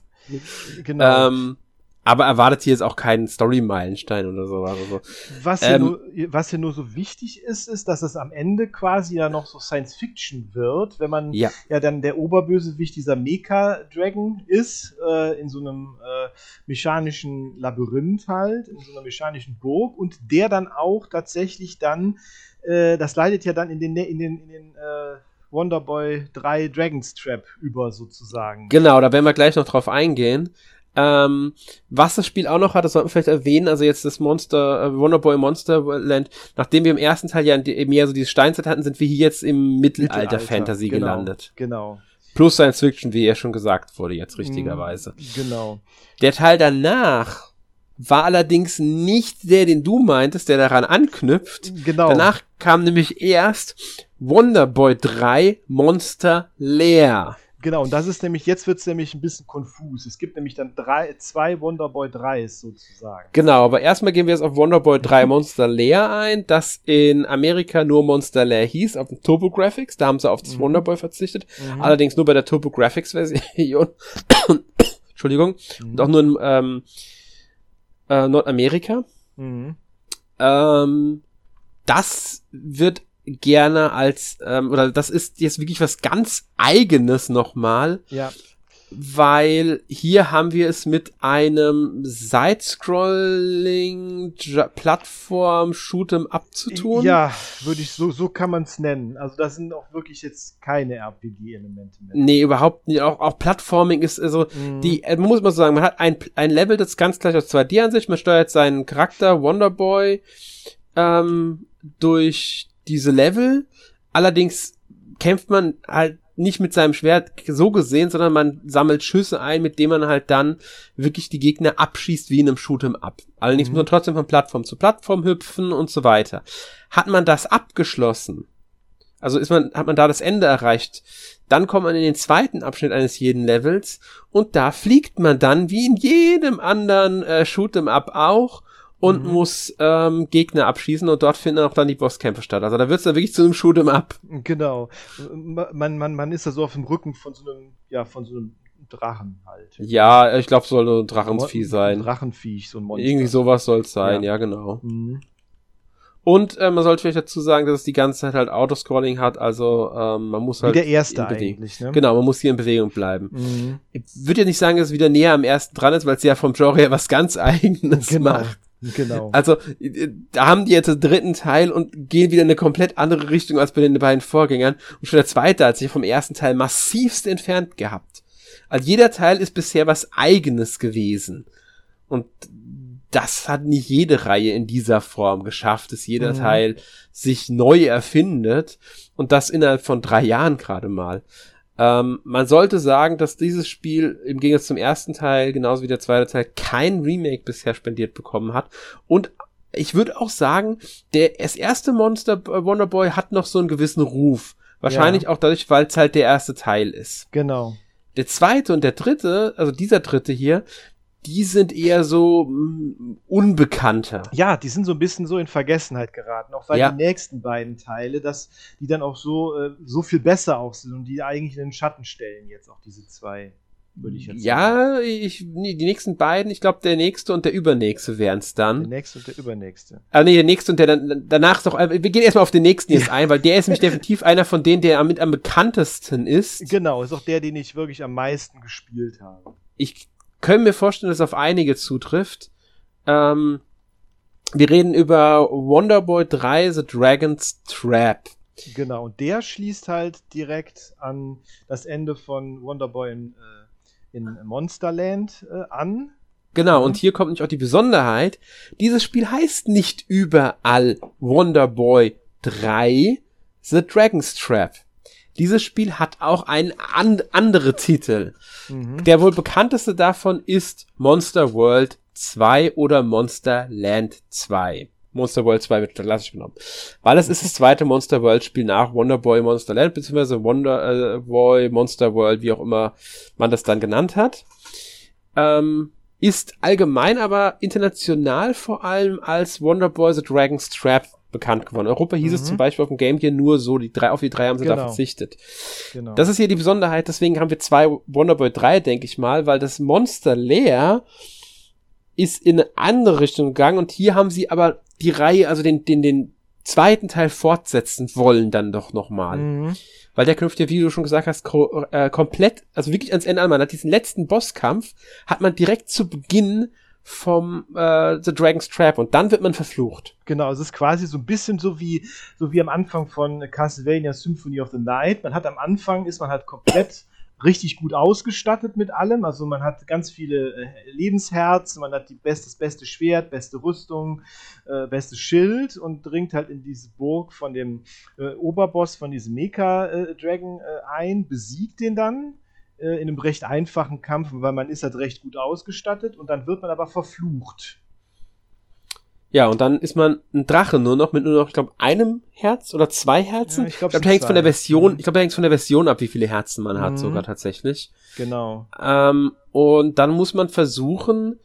genau. Ähm, aber erwartet hier jetzt auch keinen Story-Meilenstein oder so. Also, was, hier ähm, nur, was hier nur so wichtig ist, ist, dass es am Ende quasi ja noch so Science-Fiction wird, wenn man ja. ja dann der Oberbösewicht dieser Mecha-Dragon ist, äh, in so einem äh, mechanischen Labyrinth halt, in so einer mechanischen Burg und der dann auch tatsächlich dann, äh, das leitet ja dann in den, in den, in den äh, Wonderboy 3 Dragon's Trap über sozusagen. Genau, da werden wir gleich noch drauf eingehen. Ähm, was das Spiel auch noch hat, das sollten wir vielleicht erwähnen, also jetzt das Monster, äh, Wonderboy Monsterland, nachdem wir im ersten Teil ja mehr so diese Steinzeit hatten, sind wir hier jetzt im Mittelalter-Fantasy genau, gelandet. Genau. Plus Science Fiction, wie ja schon gesagt wurde, jetzt richtigerweise. Mm, genau. Der Teil danach war allerdings nicht der, den du meintest, der daran anknüpft. Genau. Danach kam nämlich erst Wonderboy 3 Monster Leer. Genau, und das ist nämlich, jetzt wird es nämlich ein bisschen konfus. Es gibt nämlich dann drei, zwei Wonderboy 3s sozusagen. Genau, aber erstmal gehen wir jetzt auf Wonderboy 3 (laughs) Monster Lair ein, das in Amerika nur Monster Lair hieß, auf den TurboGrafx. Da haben sie auf das mhm. Wonderboy verzichtet. Mhm. Allerdings nur bei der TurboGrafx-Version. (coughs) Entschuldigung. Mhm. Und auch nur in ähm, äh, Nordamerika. Mhm. Ähm, das wird gerne als, ähm, oder das ist jetzt wirklich was ganz eigenes nochmal. Ja. Weil hier haben wir es mit einem Side-Scrolling Plattform Shoot'em Up zu tun. Ja, würde ich so, so kann man es nennen. Also da sind auch wirklich jetzt keine RPG-Elemente mehr. Nee, überhaupt nicht. Auch, auch Plattforming ist, also, mhm. die, äh, man muss mal sagen, man hat ein, ein Level, das ganz gleich aus 2D-Ansicht, man steuert seinen Charakter, Wonderboy, ähm, durch diese Level. Allerdings kämpft man halt nicht mit seinem Schwert so gesehen, sondern man sammelt Schüsse ein, mit denen man halt dann wirklich die Gegner abschießt wie in einem Shoot'em Up. Allerdings mhm. muss man trotzdem von Plattform zu Plattform hüpfen und so weiter. Hat man das abgeschlossen, also ist man, hat man da das Ende erreicht, dann kommt man in den zweiten Abschnitt eines jeden Levels und da fliegt man dann wie in jedem anderen äh, Shoot'em Up auch und mhm. muss ähm, Gegner abschießen und dort finden auch dann die Bosskämpfe statt. Also da wird's dann wirklich zu einem Shoot'em Up. Genau. Man, man, man ist da so auf dem Rücken von so einem, ja, von so einem Drachen halt. Ja, ich glaube, soll ein Drachenvieh sein. Drachenviech, so ein Monster. Irgendwie sowas soll's sein, ja, ja genau. Mhm. Und äh, man sollte vielleicht dazu sagen, dass es die ganze Zeit halt Autoscrolling hat, also ähm, man muss halt. Wie der erste eigentlich, ne? Genau, man muss hier in Bewegung bleiben. Mhm. Ich würde ja nicht sagen, dass es wieder näher am ersten dran ist, weil es ja vom Genre her was ganz (laughs) eigenes genau. macht. Genau. Also, da haben die jetzt den dritten Teil und gehen wieder in eine komplett andere Richtung als bei den beiden Vorgängern. Und schon der zweite hat sich vom ersten Teil massivst entfernt gehabt. Also jeder Teil ist bisher was eigenes gewesen. Und das hat nicht jede Reihe in dieser Form geschafft, dass jeder mhm. Teil sich neu erfindet. Und das innerhalb von drei Jahren gerade mal. Ähm, man sollte sagen, dass dieses Spiel im Gegensatz zum ersten Teil, genauso wie der zweite Teil, kein Remake bisher spendiert bekommen hat. Und ich würde auch sagen, der, das erste Monster äh, Wonderboy hat noch so einen gewissen Ruf. Wahrscheinlich ja. auch dadurch, weil es halt der erste Teil ist. Genau. Der zweite und der dritte, also dieser dritte hier, die sind eher so mh, mm, unbekannter. Ja, die sind so ein bisschen so in Vergessenheit geraten, auch weil ja. die nächsten beiden Teile, dass die dann auch so, äh, so viel besser auch sind und die eigentlich in den Schatten stellen jetzt auch diese zwei würde ich jetzt ja, sagen. Ja, ich, nee, die nächsten beiden, ich glaube, der nächste und der übernächste wären es dann. Der nächste und der übernächste. Ah, nee, der nächste und der dann, danach doch, wir gehen erstmal auf den nächsten jetzt ein, weil der ist nämlich definitiv (laughs) einer von denen, der mit am bekanntesten ist. Genau, ist auch der, den ich wirklich am meisten gespielt habe. Ich könnte mir vorstellen, dass es auf einige zutrifft. Ähm, wir reden über Wonderboy 3 The Dragon's Trap. Genau, und der schließt halt direkt an das Ende von Wonderboy in äh, in Monsterland äh, an. Genau, und hier kommt nämlich auch die Besonderheit. Dieses Spiel heißt nicht überall Wonderboy 3 The Dragon's Trap. Dieses Spiel hat auch einen an andere Titel. Mhm. Der wohl bekannteste davon ist Monster World 2 oder Monster Land 2. Monster World 2 wird klassisch genommen. Weil es ist das zweite Monster World Spiel nach Wonder Boy Monster Land, beziehungsweise Wonder äh, Boy Monster World, wie auch immer man das dann genannt hat. Ähm, ist allgemein aber international vor allem als Wonder Boy The Dragon's Trap bekannt geworden. Europa hieß mhm. es zum Beispiel auf dem Game Gear nur so, die drei, auf die drei haben sie genau. da verzichtet. Genau. Das ist hier die Besonderheit, deswegen haben wir zwei Wonder Boy 3, denke ich mal, weil das Monster Lair ist in eine andere Richtung gegangen und hier haben sie aber die Reihe, also den, den, den zweiten Teil fortsetzen wollen dann doch nochmal. Mhm. Weil der knüpft ja, wie du schon gesagt hast, ko äh, komplett, also wirklich ans Ende an. Man hat diesen letzten Bosskampf, hat man direkt zu Beginn vom äh, The Dragon's Trap und dann wird man verflucht. Genau, es ist quasi so ein bisschen so wie so wie am Anfang von Castlevania Symphony of the Night. Man hat am Anfang ist man halt komplett richtig gut ausgestattet mit allem. Also man hat ganz viele äh, Lebensherzen, man hat die best, das beste Schwert, beste Rüstung, äh, bestes Schild und dringt halt in diese Burg von dem äh, Oberboss von diesem Mecha-Dragon äh, äh, ein, besiegt den dann äh, in einem recht einfachen Kampf, weil man ist halt recht gut ausgestattet und dann wird man aber verflucht. Ja, und dann ist man ein Drache nur noch mit nur noch, ich glaube, einem Herz oder zwei Herzen. Ja, ich glaube, glaub, hängt von der Version, mhm. ich glaube, hängt von der Version ab, wie viele Herzen man hat, mhm. sogar tatsächlich. Genau. Ähm, und dann muss man versuchen,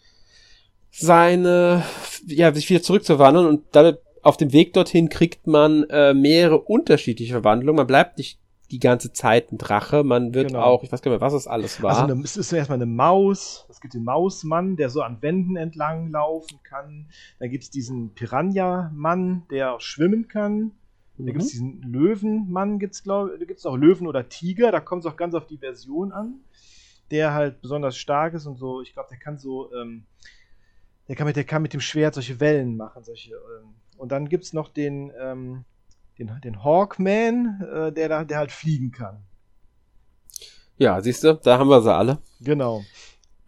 seine, ja, sich wieder zurückzuwandeln und dann auf dem Weg dorthin kriegt man äh, mehrere unterschiedliche Verwandlungen. Man bleibt nicht die ganze Zeit ein Drache. Man wird genau. auch, ich weiß gar nicht mehr, was es alles war. Also eine, es ist erstmal eine Maus. Es gibt den Mausmann, der so an Wänden entlang laufen kann. Dann gibt es diesen Piranha-Mann, der schwimmen kann. Mhm. Da gibt es diesen Löwenmann, gibt's, glaube da gibt es auch Löwen oder Tiger, da kommt es auch ganz auf die Version an. Der halt besonders stark ist und so, ich glaube, der kann so, ähm, der, kann mit, der kann mit dem Schwert solche Wellen machen, solche, ähm, und dann gibt es noch den, ähm, den, den Hawkman, äh, der, da, der halt fliegen kann. Ja, siehst du, da haben wir sie alle. Genau.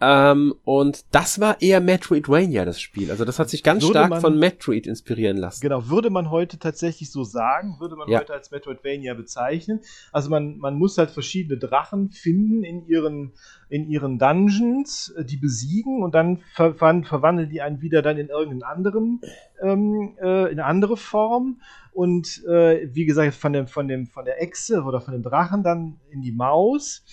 Ähm, und das war eher Metroidvania, das Spiel. Also das hat sich ganz würde stark man, von Metroid inspirieren lassen. Genau, würde man heute tatsächlich so sagen, würde man ja. heute als Metroidvania bezeichnen. Also man, man muss halt verschiedene Drachen finden in ihren, in ihren Dungeons, äh, die besiegen und dann ver verwandeln die einen wieder dann in irgendeinen anderen, ähm, äh, in eine andere Form und äh, wie gesagt von dem von dem von der Echse oder von dem Drachen dann in die Maus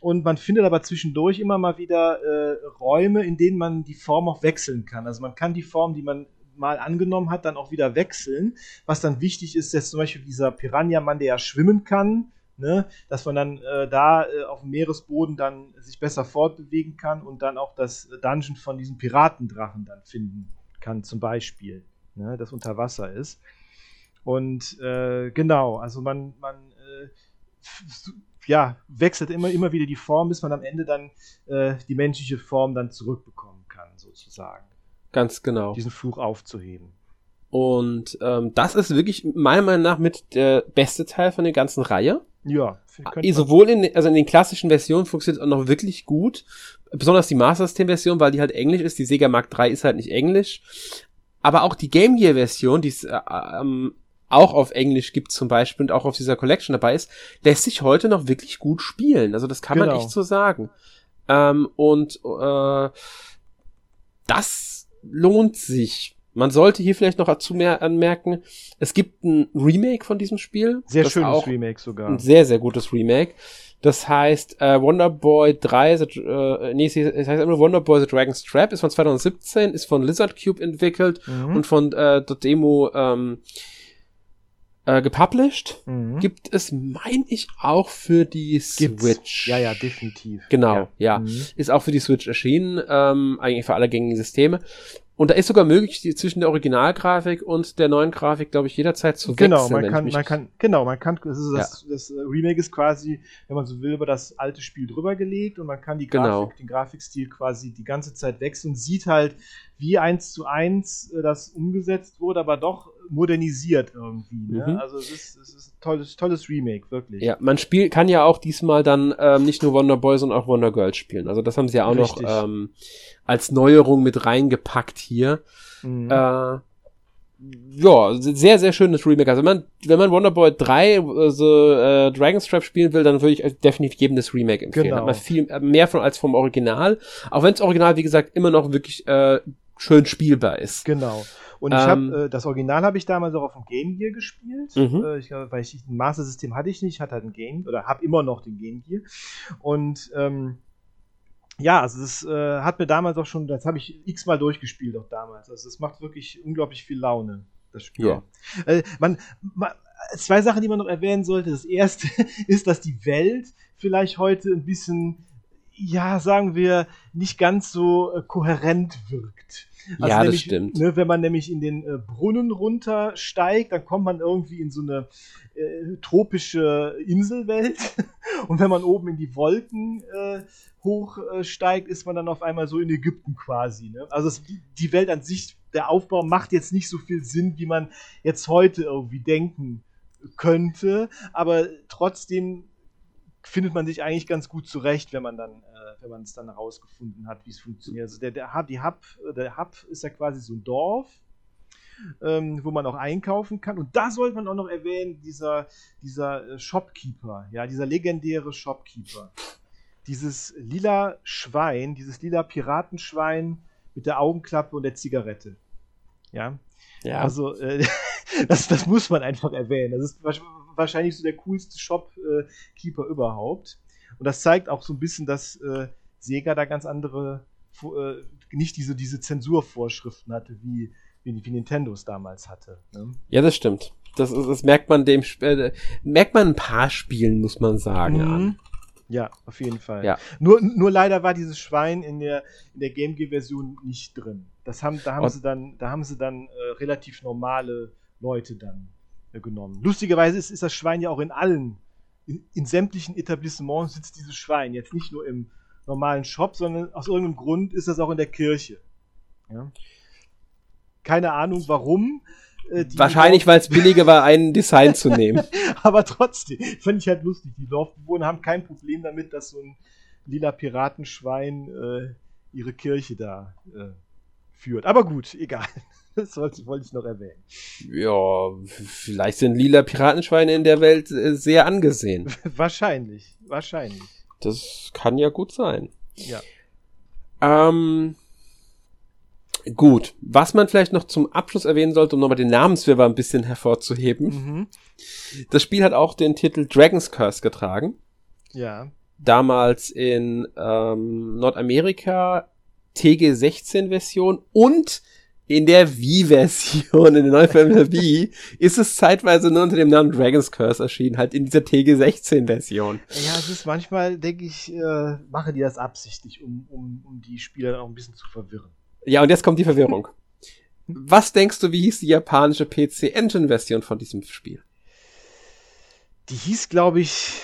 und man findet aber zwischendurch immer mal wieder äh, Räume, in denen man die Form auch wechseln kann. Also man kann die Form, die man mal angenommen hat, dann auch wieder wechseln. Was dann wichtig ist, dass zum Beispiel dieser Piranha-Mann, der ja schwimmen kann, ne, dass man dann äh, da äh, auf dem Meeresboden dann sich besser fortbewegen kann und dann auch das Dungeon von diesem Piratendrachen dann finden kann, zum Beispiel, ne, das unter Wasser ist. Und äh, genau, also man, man äh, ja, wechselt immer, immer wieder die Form, bis man am Ende dann äh, die menschliche Form dann zurückbekommen kann, sozusagen. Ganz genau. Diesen Fluch aufzuheben. Und ähm, das ist wirklich meiner Meinung nach mit der beste Teil von der ganzen Reihe. Ja. Äh, sowohl in, also in den klassischen Versionen funktioniert es auch noch wirklich gut. Besonders die Master System Version, weil die halt Englisch ist. Die Sega Mark III ist halt nicht Englisch. Aber auch die Game Gear Version, die ist äh, ähm, auch auf Englisch gibt zum Beispiel und auch auf dieser Collection dabei ist, lässt sich heute noch wirklich gut spielen. Also das kann genau. man echt so sagen. Ähm, und äh, das lohnt sich. Man sollte hier vielleicht noch dazu mehr anmerken, es gibt ein Remake von diesem Spiel. Sehr schönes Remake sogar. Ein sehr, sehr gutes Remake. Das heißt, äh, Wonderboy 3, the, äh, nee, es heißt immer Wonderboy The Dragon's Trap, ist von 2017, ist von Lizard Cube entwickelt mhm. und von äh, Demo ähm, äh, gepublished. Mhm. Gibt es, meine ich, auch für die Switch. Gibt's. Ja, ja, definitiv. Genau, ja. ja. Mhm. Ist auch für die Switch erschienen, ähm, eigentlich für alle gängigen Systeme. Und da ist sogar möglich, die, zwischen der Originalgrafik und der neuen Grafik, glaube ich, jederzeit zu genau, wechseln. Man kann, man kann, genau, man kann, das, das, ja. das Remake ist quasi, wenn man so will, über das alte Spiel drüber gelegt und man kann die Grafik, genau. den Grafikstil quasi die ganze Zeit wechseln und sieht halt, wie eins zu eins äh, das umgesetzt wurde, aber doch modernisiert irgendwie. Ne? Mhm. Also es ist, es ist ein tolles, tolles Remake, wirklich. Ja, man spielt, kann ja auch diesmal dann ähm, nicht nur Wonder Boy, sondern auch Wonder Girl spielen. Also das haben sie ja auch Richtig. noch ähm, als Neuerung mit reingepackt hier. Mhm. Äh, ja, sehr, sehr schönes Remake. Also wenn man, wenn man Wonderboy 3, also äh, Dragon's Trap spielen will, dann würde ich definitiv jedem das Remake empfehlen. Genau. Hat man viel mehr von als vom Original. Auch wenn das Original, wie gesagt, immer noch wirklich äh, schön spielbar ist. Genau. Und ich ähm, habe äh, das Original habe ich damals auch auf dem Game Gear gespielt, mhm. äh, ich, weil ich ein Master System hatte ich nicht, hatte halt ein Game oder habe immer noch den Game Gear und ähm, ja, also das äh, hat mir damals auch schon, das habe ich x-mal durchgespielt auch damals. Also es macht wirklich unglaublich viel Laune, das Spiel. Ja. Äh, man, man, zwei Sachen, die man noch erwähnen sollte. Das erste (laughs) ist, dass die Welt vielleicht heute ein bisschen, ja, sagen wir, nicht ganz so äh, kohärent wirkt. Also ja, nämlich, das stimmt. Ne, wenn man nämlich in den äh, Brunnen runtersteigt, dann kommt man irgendwie in so eine äh, tropische Inselwelt. (laughs) Und wenn man oben in die Wolken äh, hochsteigt, ist man dann auf einmal so in Ägypten quasi. Ne? Also es, die Welt an sich, der Aufbau macht jetzt nicht so viel Sinn, wie man jetzt heute irgendwie denken könnte. Aber trotzdem findet man sich eigentlich ganz gut zurecht, wenn man dann, äh, wenn man es dann herausgefunden hat, wie es funktioniert. Also der, der Hub, die Hub, der Hub ist ja quasi so ein Dorf, ähm, wo man auch einkaufen kann. Und da sollte man auch noch erwähnen, dieser, dieser äh, Shopkeeper, ja, dieser legendäre Shopkeeper. Dieses lila Schwein, dieses lila Piratenschwein mit der Augenklappe und der Zigarette. Ja. Ja. Also, äh, (laughs) das, das muss man einfach erwähnen. Das ist wahrscheinlich so der coolste Shopkeeper überhaupt. Und das zeigt auch so ein bisschen, dass äh, Sega da ganz andere, äh, nicht diese, diese Zensurvorschriften hatte, wie, wie, wie Nintendo es damals hatte. Ne? Ja, das stimmt. Das, das merkt man dem, äh, merkt man ein paar Spielen, muss man sagen. Mhm. Ja, auf jeden Fall. Ja. Nur, nur leider war dieses Schwein in der, in der Game Gear-Version nicht drin. Das haben, da haben Und sie dann, da haben sie dann äh, relativ normale Leute dann genommen. Lustigerweise ist, ist das Schwein ja auch in allen, in, in sämtlichen Etablissements sitzt dieses Schwein. Jetzt nicht nur im normalen Shop, sondern aus irgendeinem Grund ist das auch in der Kirche. Ja. Keine Ahnung warum. Äh, Wahrscheinlich, weil es billiger war, einen Design zu nehmen. (laughs) Aber trotzdem, fand ich halt lustig. Die Dorfbewohner haben kein Problem damit, dass so ein lila Piratenschwein äh, ihre Kirche da äh, führt. Aber gut, egal. (laughs) Das wollte, wollte ich noch erwähnen. Ja, vielleicht sind lila Piratenschweine in der Welt äh, sehr angesehen. (laughs) wahrscheinlich, wahrscheinlich. Das kann ja gut sein. Ja. Ähm, Gut, was man vielleicht noch zum Abschluss erwähnen sollte, um nochmal den Namenswirrwarr ein bisschen hervorzuheben. Mhm. Das Spiel hat auch den Titel Dragon's Curse getragen. Ja. Damals in ähm, Nordamerika TG16-Version und in der Wii-Version, in der neuen Wii, ist es zeitweise nur unter dem Namen Dragon's Curse erschienen, halt in dieser TG16-Version. Ja, es ist manchmal, denke ich, äh, machen die das absichtlich, um, um, um die Spieler auch ein bisschen zu verwirren. Ja, und jetzt kommt die Verwirrung. Was denkst du, wie hieß die japanische PC Engine Version von diesem Spiel? Die hieß, glaube ich,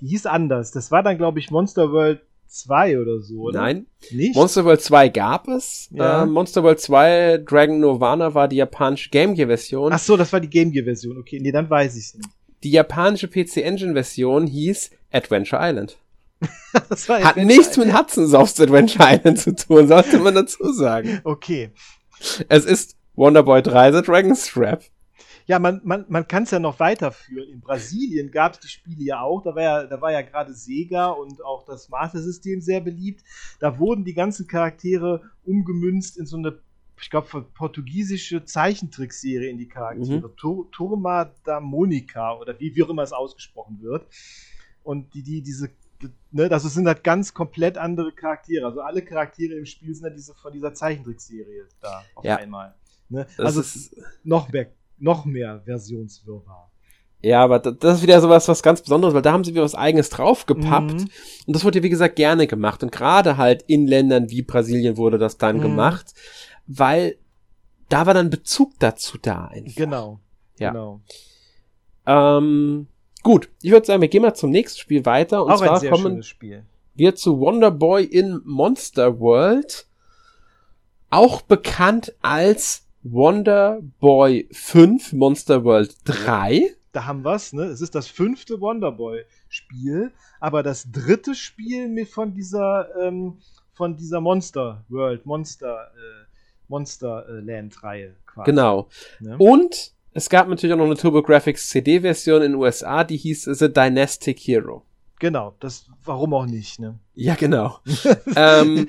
die hieß anders. Das war dann, glaube ich, Monster World 2 oder so, oder? Nein. Nicht? Monster World 2 gab es. Ja. Äh, Monster World 2 Dragon Nirvana war die japanische Game Gear Version. Ach so, das war die Game Gear Version. Okay, nee, dann weiß ich es nicht. Die japanische PC Engine Version hieß Adventure Island. (laughs) Hat nichts mit Hudson Soft's Adventure Island zu tun, sollte man dazu sagen. Okay. Es ist Wonderboy 3 The Dragon's Trap. Ja, man, man, man kann es ja noch weiterführen. In Brasilien gab es die Spiele ja auch. Da war ja, da war ja gerade Sega und auch das Master-System sehr beliebt. Da wurden die ganzen Charaktere umgemünzt in so eine, ich glaube, portugiesische Zeichentrickserie in die Charaktere. Mhm. Turma da Monica oder wie, wie auch immer es ausgesprochen wird. und die, die, diese, ne, das sind halt ganz komplett andere Charaktere. Also alle Charaktere im Spiel sind halt diese, von dieser Zeichentrickserie da auf ja. einmal. Ne? Also ist noch mehr, noch mehr Versionswirrwarr. Ja, aber das ist wieder sowas, was ganz Besonderes, weil da haben sie wieder was Eigenes draufgepappt. Mhm. Und das wurde ja, wie gesagt, gerne gemacht. Und gerade halt in Ländern wie Brasilien wurde das dann mhm. gemacht, weil da war dann Bezug dazu da einfach. Genau. Ja. Genau. Ähm, gut, ich würde sagen, wir gehen mal zum nächsten Spiel weiter. Und Auch zwar kommen wir zu Wonder Boy in Monster World. Auch bekannt als Wonder Boy 5 Monster World 3 da haben wir es, ne? Es ist das fünfte Wonderboy-Spiel, aber das dritte Spiel mit von dieser, ähm, von dieser Monster World, Monster, äh, Monster äh, Land-Reihe quasi. Genau. Ne? Und es gab natürlich auch noch eine TurboGrafx CD-Version in den USA, die hieß The Dynastic Hero. Genau, das, warum auch nicht, ne? Ja, genau. (laughs) ähm,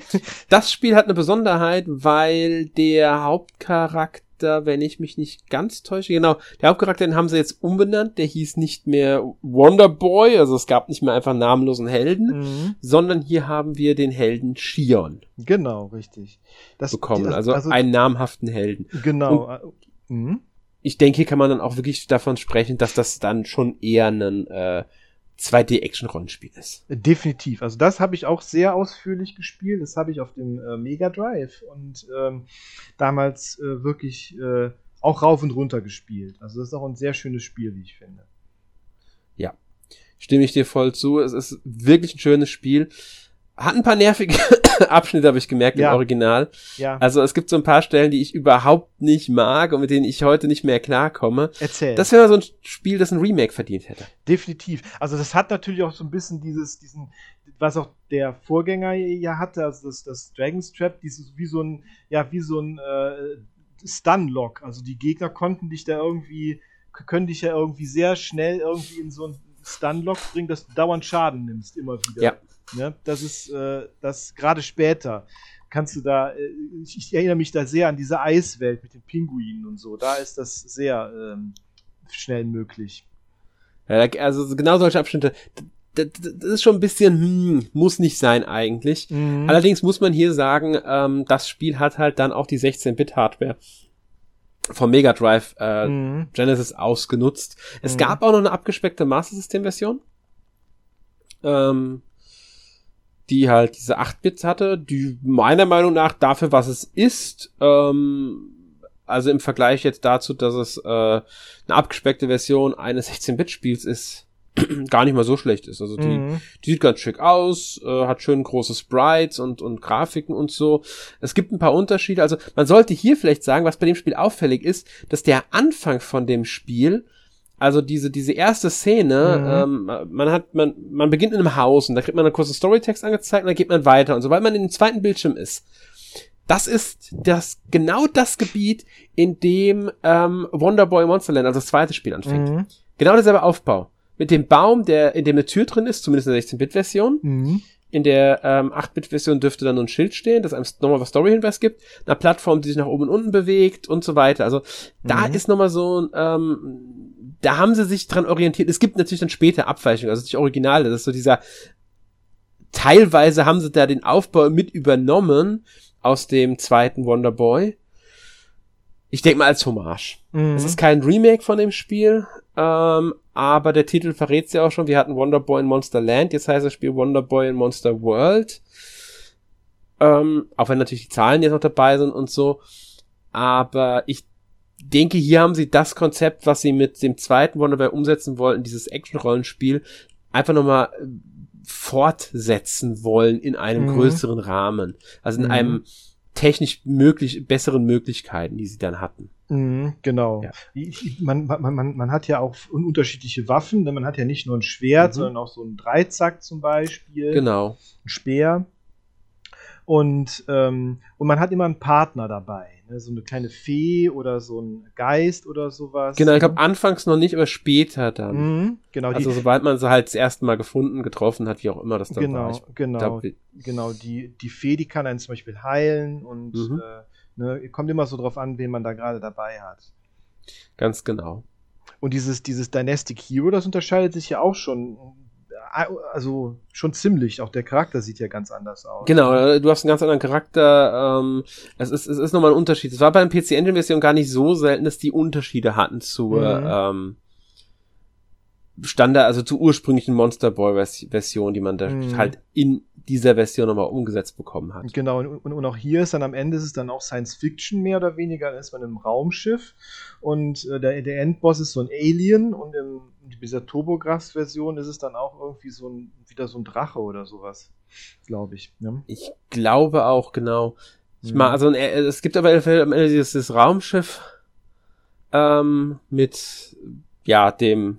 das Spiel hat eine Besonderheit, weil der Hauptcharakter Charakter, wenn ich mich nicht ganz täusche, genau, der Hauptcharakter, den haben sie jetzt umbenannt, der hieß nicht mehr Wonder Boy, also es gab nicht mehr einfach namenlosen Helden, mhm. sondern hier haben wir den Helden Shion. Genau, richtig. Das, bekommen, also, also einen namhaften Helden. Genau. mhm. Ich denke, hier kann man dann auch wirklich davon sprechen, dass das dann schon eher ein äh, 2D-Action-Rollenspiel ist. Definitiv. Also das habe ich auch sehr ausführlich gespielt. Das habe ich auf dem äh, Mega Drive und ähm, damals äh, wirklich äh, auch rauf und runter gespielt. Also das ist auch ein sehr schönes Spiel, wie ich finde. Ja, stimme ich dir voll zu. Es ist wirklich ein schönes Spiel. Hat ein paar nervige (coughs) Abschnitte, habe ich gemerkt, ja. im Original. Ja. Also es gibt so ein paar Stellen, die ich überhaupt nicht mag und mit denen ich heute nicht mehr klarkomme. Erzähl. Das wäre so ein Spiel, das ein Remake verdient hätte. Definitiv. Also das hat natürlich auch so ein bisschen dieses, diesen, was auch der Vorgänger ja hatte, also das, das Dragon's Trap, dieses wie so ein, ja, wie so ein äh, Stun-Lock. Also die Gegner konnten dich da irgendwie, können dich ja irgendwie sehr schnell irgendwie in so ein Stun-Lock bringen, dass du dauernd Schaden nimmst, immer wieder. Ja. Ne? Das ist äh, das gerade später. Kannst du da, äh, ich, ich, erinnere mich da sehr an diese Eiswelt mit den Pinguinen und so. Da ist das sehr ähm, schnell möglich. Ja, also genau solche Abschnitte, das, das ist schon ein bisschen, hm, muss nicht sein eigentlich. Mhm. Allerdings muss man hier sagen, ähm, das Spiel hat halt dann auch die 16-Bit-Hardware vom Mega Drive äh, mhm. Genesis ausgenutzt. Es mhm. gab auch noch eine abgespeckte Master System Version. Ähm, die halt diese 8-Bits hatte, die meiner Meinung nach dafür, was es ist, ähm, also im Vergleich jetzt dazu, dass es äh, eine abgespeckte Version eines 16-Bit-Spiels ist, (clears throat) gar nicht mal so schlecht ist. Also die, mhm. die sieht ganz schick aus, äh, hat schön große Sprites und, und Grafiken und so. Es gibt ein paar Unterschiede. Also man sollte hier vielleicht sagen, was bei dem Spiel auffällig ist, dass der Anfang von dem Spiel also diese, diese erste Szene, mhm. ähm, man hat, man, man beginnt in einem Haus und da kriegt man einen kurzen Storytext angezeigt und dann geht man weiter. Und sobald man in den zweiten Bildschirm ist, das ist das, genau das Gebiet, in dem ähm, Wonderboy Monsterland, also das zweite Spiel anfängt. Mhm. Genau derselbe Aufbau. Mit dem Baum, der, in dem eine Tür drin ist, zumindest in der 16-Bit-Version. Mhm. In der ähm, 8-Bit-Version dürfte dann nur ein Schild stehen, das einem nochmal was Story-Hinweis gibt. Eine Plattform, die sich nach oben und unten bewegt und so weiter. Also da mhm. ist nochmal so ein, ähm, da haben sie sich dran orientiert. Es gibt natürlich dann später Abweichungen, also nicht Originale. Das ist so dieser, teilweise haben sie da den Aufbau mit übernommen aus dem zweiten Wonder Boy. Ich denke mal als Hommage. Mhm. Es ist kein Remake von dem Spiel, ähm, aber der Titel verrät's ja auch schon. Wir hatten Wonder Boy in Monster Land, jetzt heißt das Spiel Wonder Boy in Monster World. Ähm, auch wenn natürlich die Zahlen jetzt noch dabei sind und so. Aber ich denke, hier haben sie das Konzept, was sie mit dem zweiten Wonderboy umsetzen wollten, dieses Action-Rollenspiel, einfach nochmal äh, fortsetzen wollen in einem mhm. größeren Rahmen. Also in mhm. einem technisch möglich, besseren Möglichkeiten, die sie dann hatten. Mhm, genau. Ja. Man, man, man, man hat ja auch unterschiedliche Waffen, denn man hat ja nicht nur ein Schwert, mhm. sondern auch so ein Dreizack zum Beispiel. Genau. Ein Speer. Und, ähm, und man hat immer einen Partner dabei. Ne? So eine kleine Fee oder so ein Geist oder sowas. Genau, ich glaube anfangs noch nicht, aber später dann. Mhm, genau. Also die, sobald man sie halt das erste Mal gefunden, getroffen hat, wie auch immer das dann genau, war. Ich genau, glaub, genau. Die, die Fee, die kann einen zum Beispiel heilen und mhm. äh, ne, kommt immer so drauf an, wen man da gerade dabei hat. Ganz genau. Und dieses, dieses Dynastic Hero, das unterscheidet sich ja auch schon also schon ziemlich. Auch der Charakter sieht ja ganz anders aus. Genau, äh, du hast einen ganz anderen Charakter. Ähm, es ist, es ist nochmal ein Unterschied. Es war bei der PC Engine Version gar nicht so selten, dass die Unterschiede hatten zur mhm. ähm, Standard, also zur ursprünglichen Monster Boy Version, die man da mhm. halt in dieser Version nochmal umgesetzt bekommen hat. Genau, und, und, auch hier ist dann am Ende ist es dann auch Science Fiction mehr oder weniger, da ist man im Raumschiff und äh, der, der Endboss ist so ein Alien und in dieser TurboGrafx-Version ist es dann auch irgendwie so ein, wieder so ein Drache oder sowas, glaube ich. Ne? Ich glaube auch, genau. Ich mhm. mal, also äh, es gibt aber am Ende dieses, dieses Raumschiff ähm, mit ja dem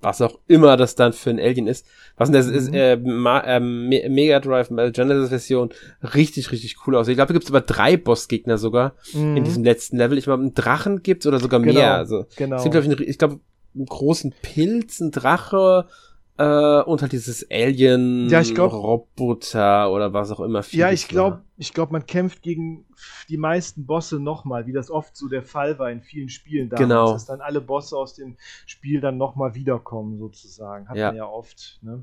was auch immer das dann für ein Alien ist. Was denn das ist, mhm. äh, Ma äh, Mega Drive Genesis Version richtig, richtig cool aus. Ich glaube, da gibt es aber drei Bossgegner sogar mhm. in diesem letzten Level. Ich glaube, einen Drachen gibt's oder sogar genau. mehr. Also, genau. Es gibt, glaube ich, ich glaube, einen großen Pilz, ein Drache äh, und halt dieses Alien ja, glaub, Roboter oder was auch immer. Ja, ich glaube, ich glaube, man kämpft gegen die meisten Bosse nochmal, wie das oft so der Fall war in vielen Spielen damals, genau. dass dann alle Bosse aus dem Spiel dann nochmal wiederkommen sozusagen. Hat ja. man ja oft, ne?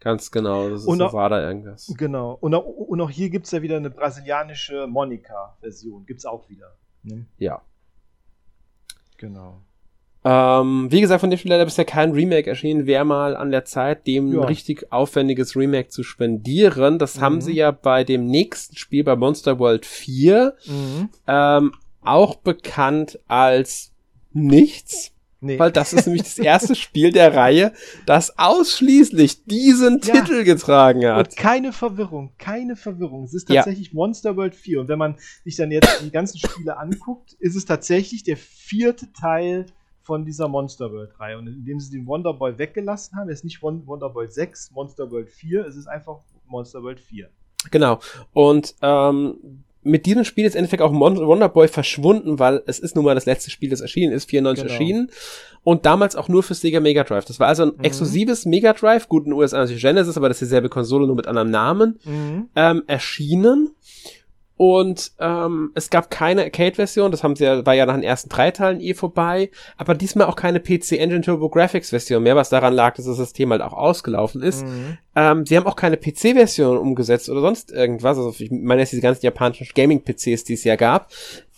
Ganz genau, das ist und auch, war da irgendwas. Genau. Und auch, und auch hier gibt es ja wieder eine brasilianische Monika-Version. Gibt es auch wieder. Ne? Ja. Genau. Ähm, wie gesagt, von dem Spiel leider bisher kein Remake erschienen. Wäre mal an der Zeit, dem ja. richtig aufwendiges Remake zu spendieren. Das mhm. haben sie ja bei dem nächsten Spiel, bei Monster World 4, mhm. ähm, auch bekannt als nichts. Nee. Weil das ist nämlich das erste (laughs) Spiel der Reihe, das ausschließlich diesen ja. Titel getragen hat. Und keine Verwirrung, keine Verwirrung. Es ist tatsächlich ja. Monster World 4. Und wenn man sich dann jetzt die ganzen Spiele anguckt, ist es tatsächlich der vierte Teil von dieser Monster World 3. Und indem sie den Wonder Boy weggelassen haben, ist nicht Wonder Boy 6, Monster World 4, es ist einfach Monster World 4. Genau. Und ähm, mit diesem Spiel ist im Endeffekt auch Wonder Boy verschwunden, weil es ist nun mal das letzte Spiel, das erschienen ist, 94 genau. erschienen. Und damals auch nur für Sega Mega Drive. Das war also ein mhm. exklusives Mega Drive, gut in den USA natürlich Genesis, aber das ist dieselbe Konsole, nur mit anderem Namen, mhm. ähm, erschienen. Und ähm, es gab keine Arcade-Version, das haben sie ja, war ja nach den ersten drei Teilen eh vorbei, aber diesmal auch keine PC Engine Turbo Graphics-Version mehr, was daran lag, dass das System halt auch ausgelaufen ist. Mhm. Ähm, sie haben auch keine PC-Version umgesetzt oder sonst irgendwas. Also ich meine jetzt diese ganzen japanischen Gaming-PCs, die es ja gab.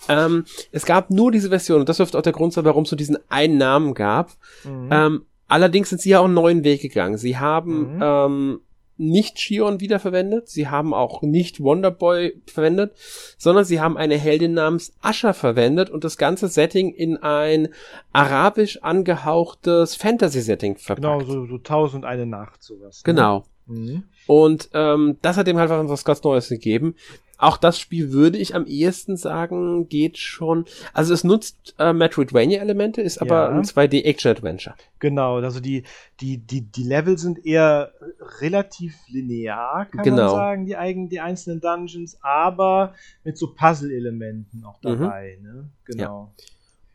Ähm, es gab nur diese Version und das dürfte auch der Grund sein, warum es so diesen einen Namen gab. Mhm. Ähm, allerdings sind sie ja auch einen neuen Weg gegangen. Sie haben mhm. ähm, nicht Shion wiederverwendet, sie haben auch nicht Wonderboy verwendet, sondern sie haben eine Heldin namens Asha verwendet und das ganze Setting in ein arabisch angehauchtes Fantasy-Setting verpackt. Genau, so, so tausend eine Nacht, sowas. Ne? Genau. Mhm. Und ähm, das hat dem halt was ganz Neues gegeben auch das Spiel würde ich am ehesten sagen, geht schon. Also es nutzt äh, Metroidvania-Elemente, ist aber ja. ein 2D-Action-Adventure. Genau, also die, die, die, die Level sind eher relativ linear, kann genau. man sagen, die, eigen, die einzelnen Dungeons, aber mit so Puzzle-Elementen auch mhm. dabei. Mhm. Ne? Genau. Ja.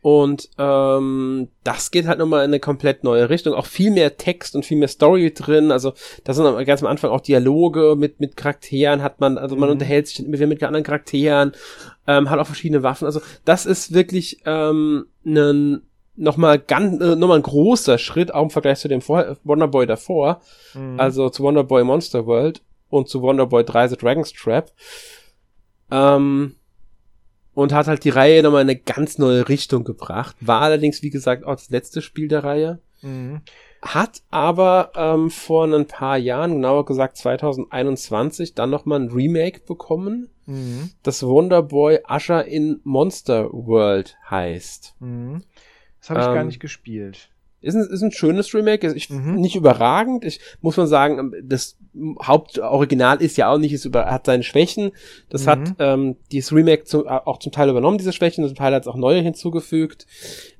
Und ähm, das geht halt nochmal in eine komplett neue Richtung. Auch viel mehr Text und viel mehr Story drin. Also da sind ganz am Anfang auch Dialoge mit, mit Charakteren, hat man, also man mhm. unterhält sich mit, mit anderen Charakteren, ähm, hat auch verschiedene Waffen. Also das ist wirklich ähm, ein nochmal ganz, äh, nochmal ein großer Schritt, auch im Vergleich zu dem Vor Wonderboy davor. Mhm. Also zu Wonderboy Monster World und zu Wonderboy 3 The Dragon's Trap. Ähm, und hat halt die Reihe nochmal in eine ganz neue Richtung gebracht. War allerdings, wie gesagt, auch das letzte Spiel der Reihe. Mhm. Hat aber ähm, vor ein paar Jahren, genauer gesagt 2021, dann nochmal ein Remake bekommen, mhm. das Wonderboy Usher in Monster World heißt. Mhm. Das habe ich ähm, gar nicht gespielt. Ist ein, ist ein schönes Remake, ich, mhm. nicht überragend. Ich muss man sagen, das Hauptoriginal ist ja auch nicht, es über, hat seine Schwächen. Das mhm. hat ähm, dieses Remake zu, auch zum Teil übernommen, diese Schwächen, zum Teil hat es auch neue hinzugefügt.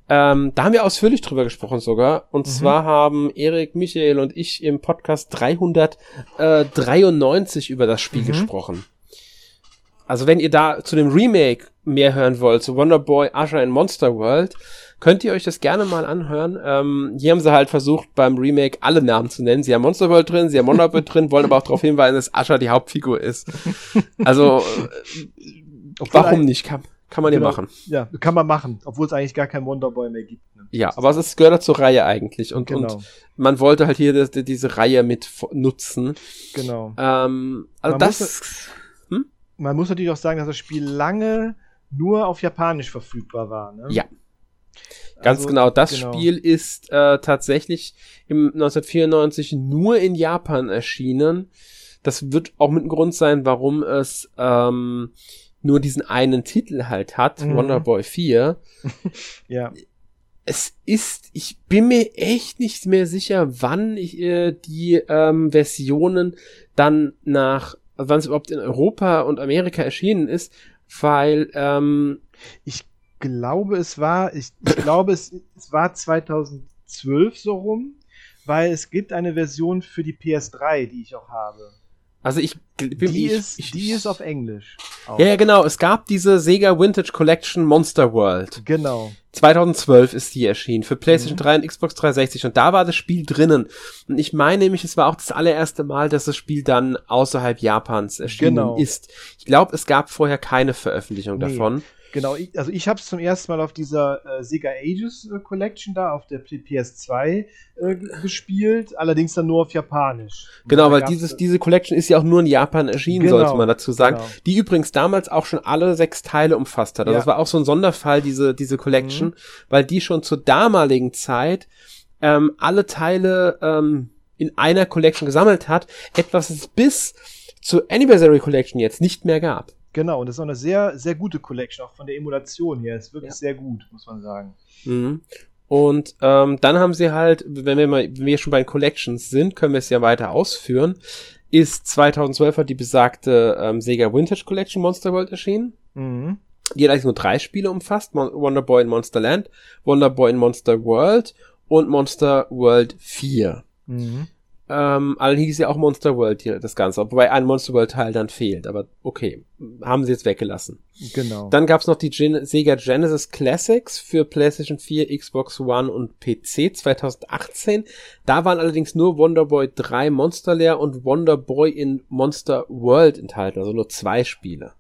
Ähm, da haben wir ausführlich drüber gesprochen sogar. Und mhm. zwar haben Erik, Michael und ich im Podcast 393 über das Spiel mhm. gesprochen. Also wenn ihr da zu dem Remake mehr hören wollt, zu Wonderboy, Usher in Monster World, könnt ihr euch das gerne mal anhören. Ähm, hier haben sie halt versucht, beim Remake alle Namen zu nennen. Sie haben Monster World drin, sie haben Wonderboy drin, wollen aber auch darauf hinweisen, dass Asher die Hauptfigur ist. Also, äh, warum nicht? Kann, kann man genau. ja machen. Ja, kann man machen, obwohl es eigentlich gar kein Wonderboy mehr gibt. Ne? Ja, aber es ist, gehört zur Reihe eigentlich und, genau. und man wollte halt hier das, diese Reihe mit nutzen. Genau. Ähm, also man das. Muss, hm? Man muss natürlich auch sagen, dass das Spiel lange nur auf Japanisch verfügbar war. Ne? Ja. Ganz also, genau. Das genau. Spiel ist äh, tatsächlich im 1994 nur in Japan erschienen. Das wird auch mit ein Grund sein, warum es ähm, nur diesen einen Titel halt hat, mhm. Wonderboy 4. (laughs) ja. Es ist, ich bin mir echt nicht mehr sicher, wann ich, äh, die ähm, Versionen dann nach, wann es überhaupt in Europa und Amerika erschienen ist, weil ähm, ich glaube, es war, ich, ich glaube, es, es war 2012 so rum, weil es gibt eine Version für die PS3, die ich auch habe. Also ich, die ich, ist, ich, die ist auf Englisch. Auch. Ja, ja, genau. Es gab diese Sega Vintage Collection Monster World. Genau. 2012 ist die erschienen für PlayStation mhm. 3 und Xbox 360 und da war das Spiel drinnen. Und ich meine nämlich, es war auch das allererste Mal, dass das Spiel dann außerhalb Japans erschienen genau. ist. Ich glaube, es gab vorher keine Veröffentlichung nee. davon. Genau, ich, also ich habe es zum ersten Mal auf dieser äh, Sega Ages äh, Collection da, auf der PS2 äh, gespielt, allerdings dann nur auf Japanisch. Genau, weil dieses, diese Collection ist ja auch nur in Japan erschienen, genau, sollte man dazu sagen. Genau. Die übrigens damals auch schon alle sechs Teile umfasst hat. Also ja. das war auch so ein Sonderfall, diese, diese Collection, mhm. weil die schon zur damaligen Zeit ähm, alle Teile ähm, in einer Collection gesammelt hat, etwas es bis zur Anniversary Collection jetzt nicht mehr gab. Genau, und das ist auch eine sehr, sehr gute Collection, auch von der Emulation her. Ist wirklich ja. sehr gut, muss man sagen. Mhm. Und ähm, dann haben sie halt, wenn wir mal, wenn wir schon bei den Collections sind, können wir es ja weiter ausführen. Ist 2012 hat die besagte ähm, Sega Vintage Collection Monster World erschienen. Mhm. Die hat eigentlich nur drei Spiele umfasst: Mon Wonder Boy in Monster Land, Wonder Boy in Monster World und Monster World 4. Mhm. Ähm, allerdings hieß ja auch Monster World hier das Ganze, wobei ein Monster World Teil dann fehlt, aber okay, haben sie jetzt weggelassen. Genau. Dann gab's noch die Gen Sega Genesis Classics für PlayStation 4, Xbox One und PC 2018. Da waren allerdings nur Wonder Boy 3 Monster Lair und Wonder Boy in Monster World enthalten, also nur zwei Spiele.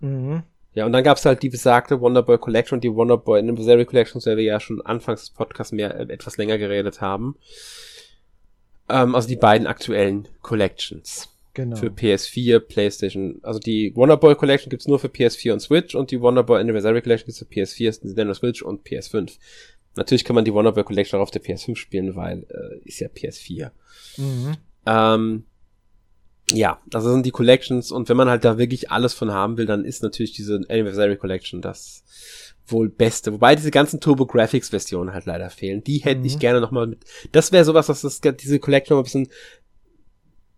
Mhm. Ja, und dann gab's halt die besagte Wonder Boy Collection und die Wonder Boy Anniversary Collection, zu der wir ja schon anfangs des Podcasts mehr, äh, etwas länger geredet haben. Ähm, also die beiden aktuellen Collections. Genau. Für PS4, PlayStation. Also die Wonderboy Collection gibt's nur für PS4 und Switch und die Wonderboy Anniversary Collection gibt's für PS4, Nintendo Switch und PS5. Natürlich kann man die Wonderboy Collection auch auf der PS5 spielen, weil äh, ist ja PS4. Mhm. Ähm, ja, also sind die Collections und wenn man halt da wirklich alles von haben will, dann ist natürlich diese Anniversary Collection das wohl beste. Wobei diese ganzen Turbo Graphics Versionen halt leider fehlen. Die hätte mhm. ich gerne nochmal mit. Das wäre sowas, was das, diese Collection noch ein bisschen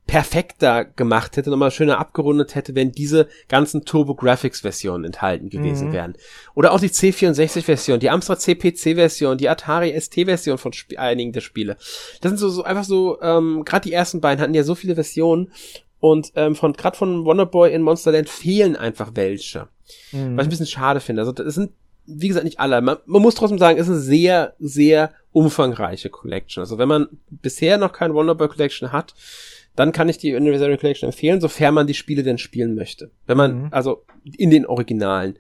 perfekter gemacht hätte, nochmal schöner abgerundet hätte, wenn diese ganzen Turbo Graphics Versionen enthalten gewesen mhm. wären. Oder auch die C64 Version, die Amstrad CPC Version, die Atari ST Version von Sp einigen der Spiele. Das sind so, so einfach so, ähm, gerade die ersten beiden hatten ja so viele Versionen und ähm, von gerade von Wonderboy in Monsterland fehlen einfach welche. Mhm. Was ich ein bisschen schade finde. Also das sind wie gesagt, nicht alle. Man, man muss trotzdem sagen, es ist eine sehr, sehr umfangreiche Collection. Also wenn man bisher noch keine Wonderboy Collection hat, dann kann ich die Anniversary Collection empfehlen, sofern man die Spiele denn spielen möchte. Wenn man, mhm. also in den Originalen.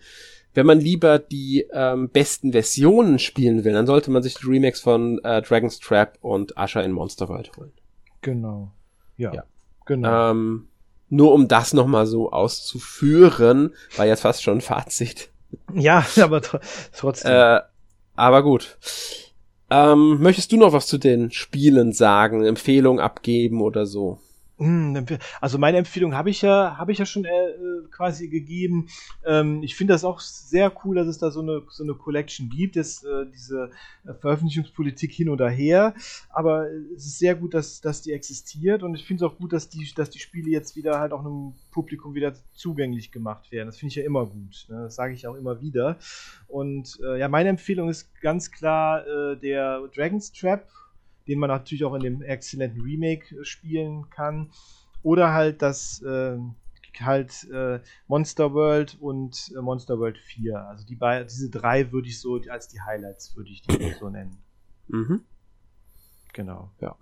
Wenn man lieber die ähm, besten Versionen spielen will, dann sollte man sich die Remakes von äh, Dragon's Trap und Usher in Monster World holen. Genau. Ja. ja. Genau. Ähm, nur um das nochmal so auszuführen, war jetzt fast schon ein Fazit. Ja, (laughs) aber trotzdem. Äh, aber gut. Ähm, möchtest du noch was zu den Spielen sagen, Empfehlung abgeben oder so? Hm, also meine Empfehlung habe ich ja, habe ich ja schon äh, quasi gegeben. Ähm, ich finde das auch sehr cool, dass es da so eine, so eine Collection gibt, dass, äh, diese äh, Veröffentlichungspolitik hin oder her. Aber es ist sehr gut, dass, dass die existiert und ich finde es auch gut, dass die, dass die Spiele jetzt wieder halt auch einem Publikum wieder zugänglich gemacht werden. Das finde ich ja immer gut. Ne? Das sage ich auch immer wieder. Und äh, ja, meine Empfehlung ist ganz klar äh, der Dragon's Trap den man natürlich auch in dem exzellenten Remake äh, spielen kann. Oder halt das äh, halt äh, Monster World und äh, Monster World 4. Also die beiden, diese drei würde ich so als die Highlights würde ich die (clears throat) so nennen. Mhm. Genau. Ja.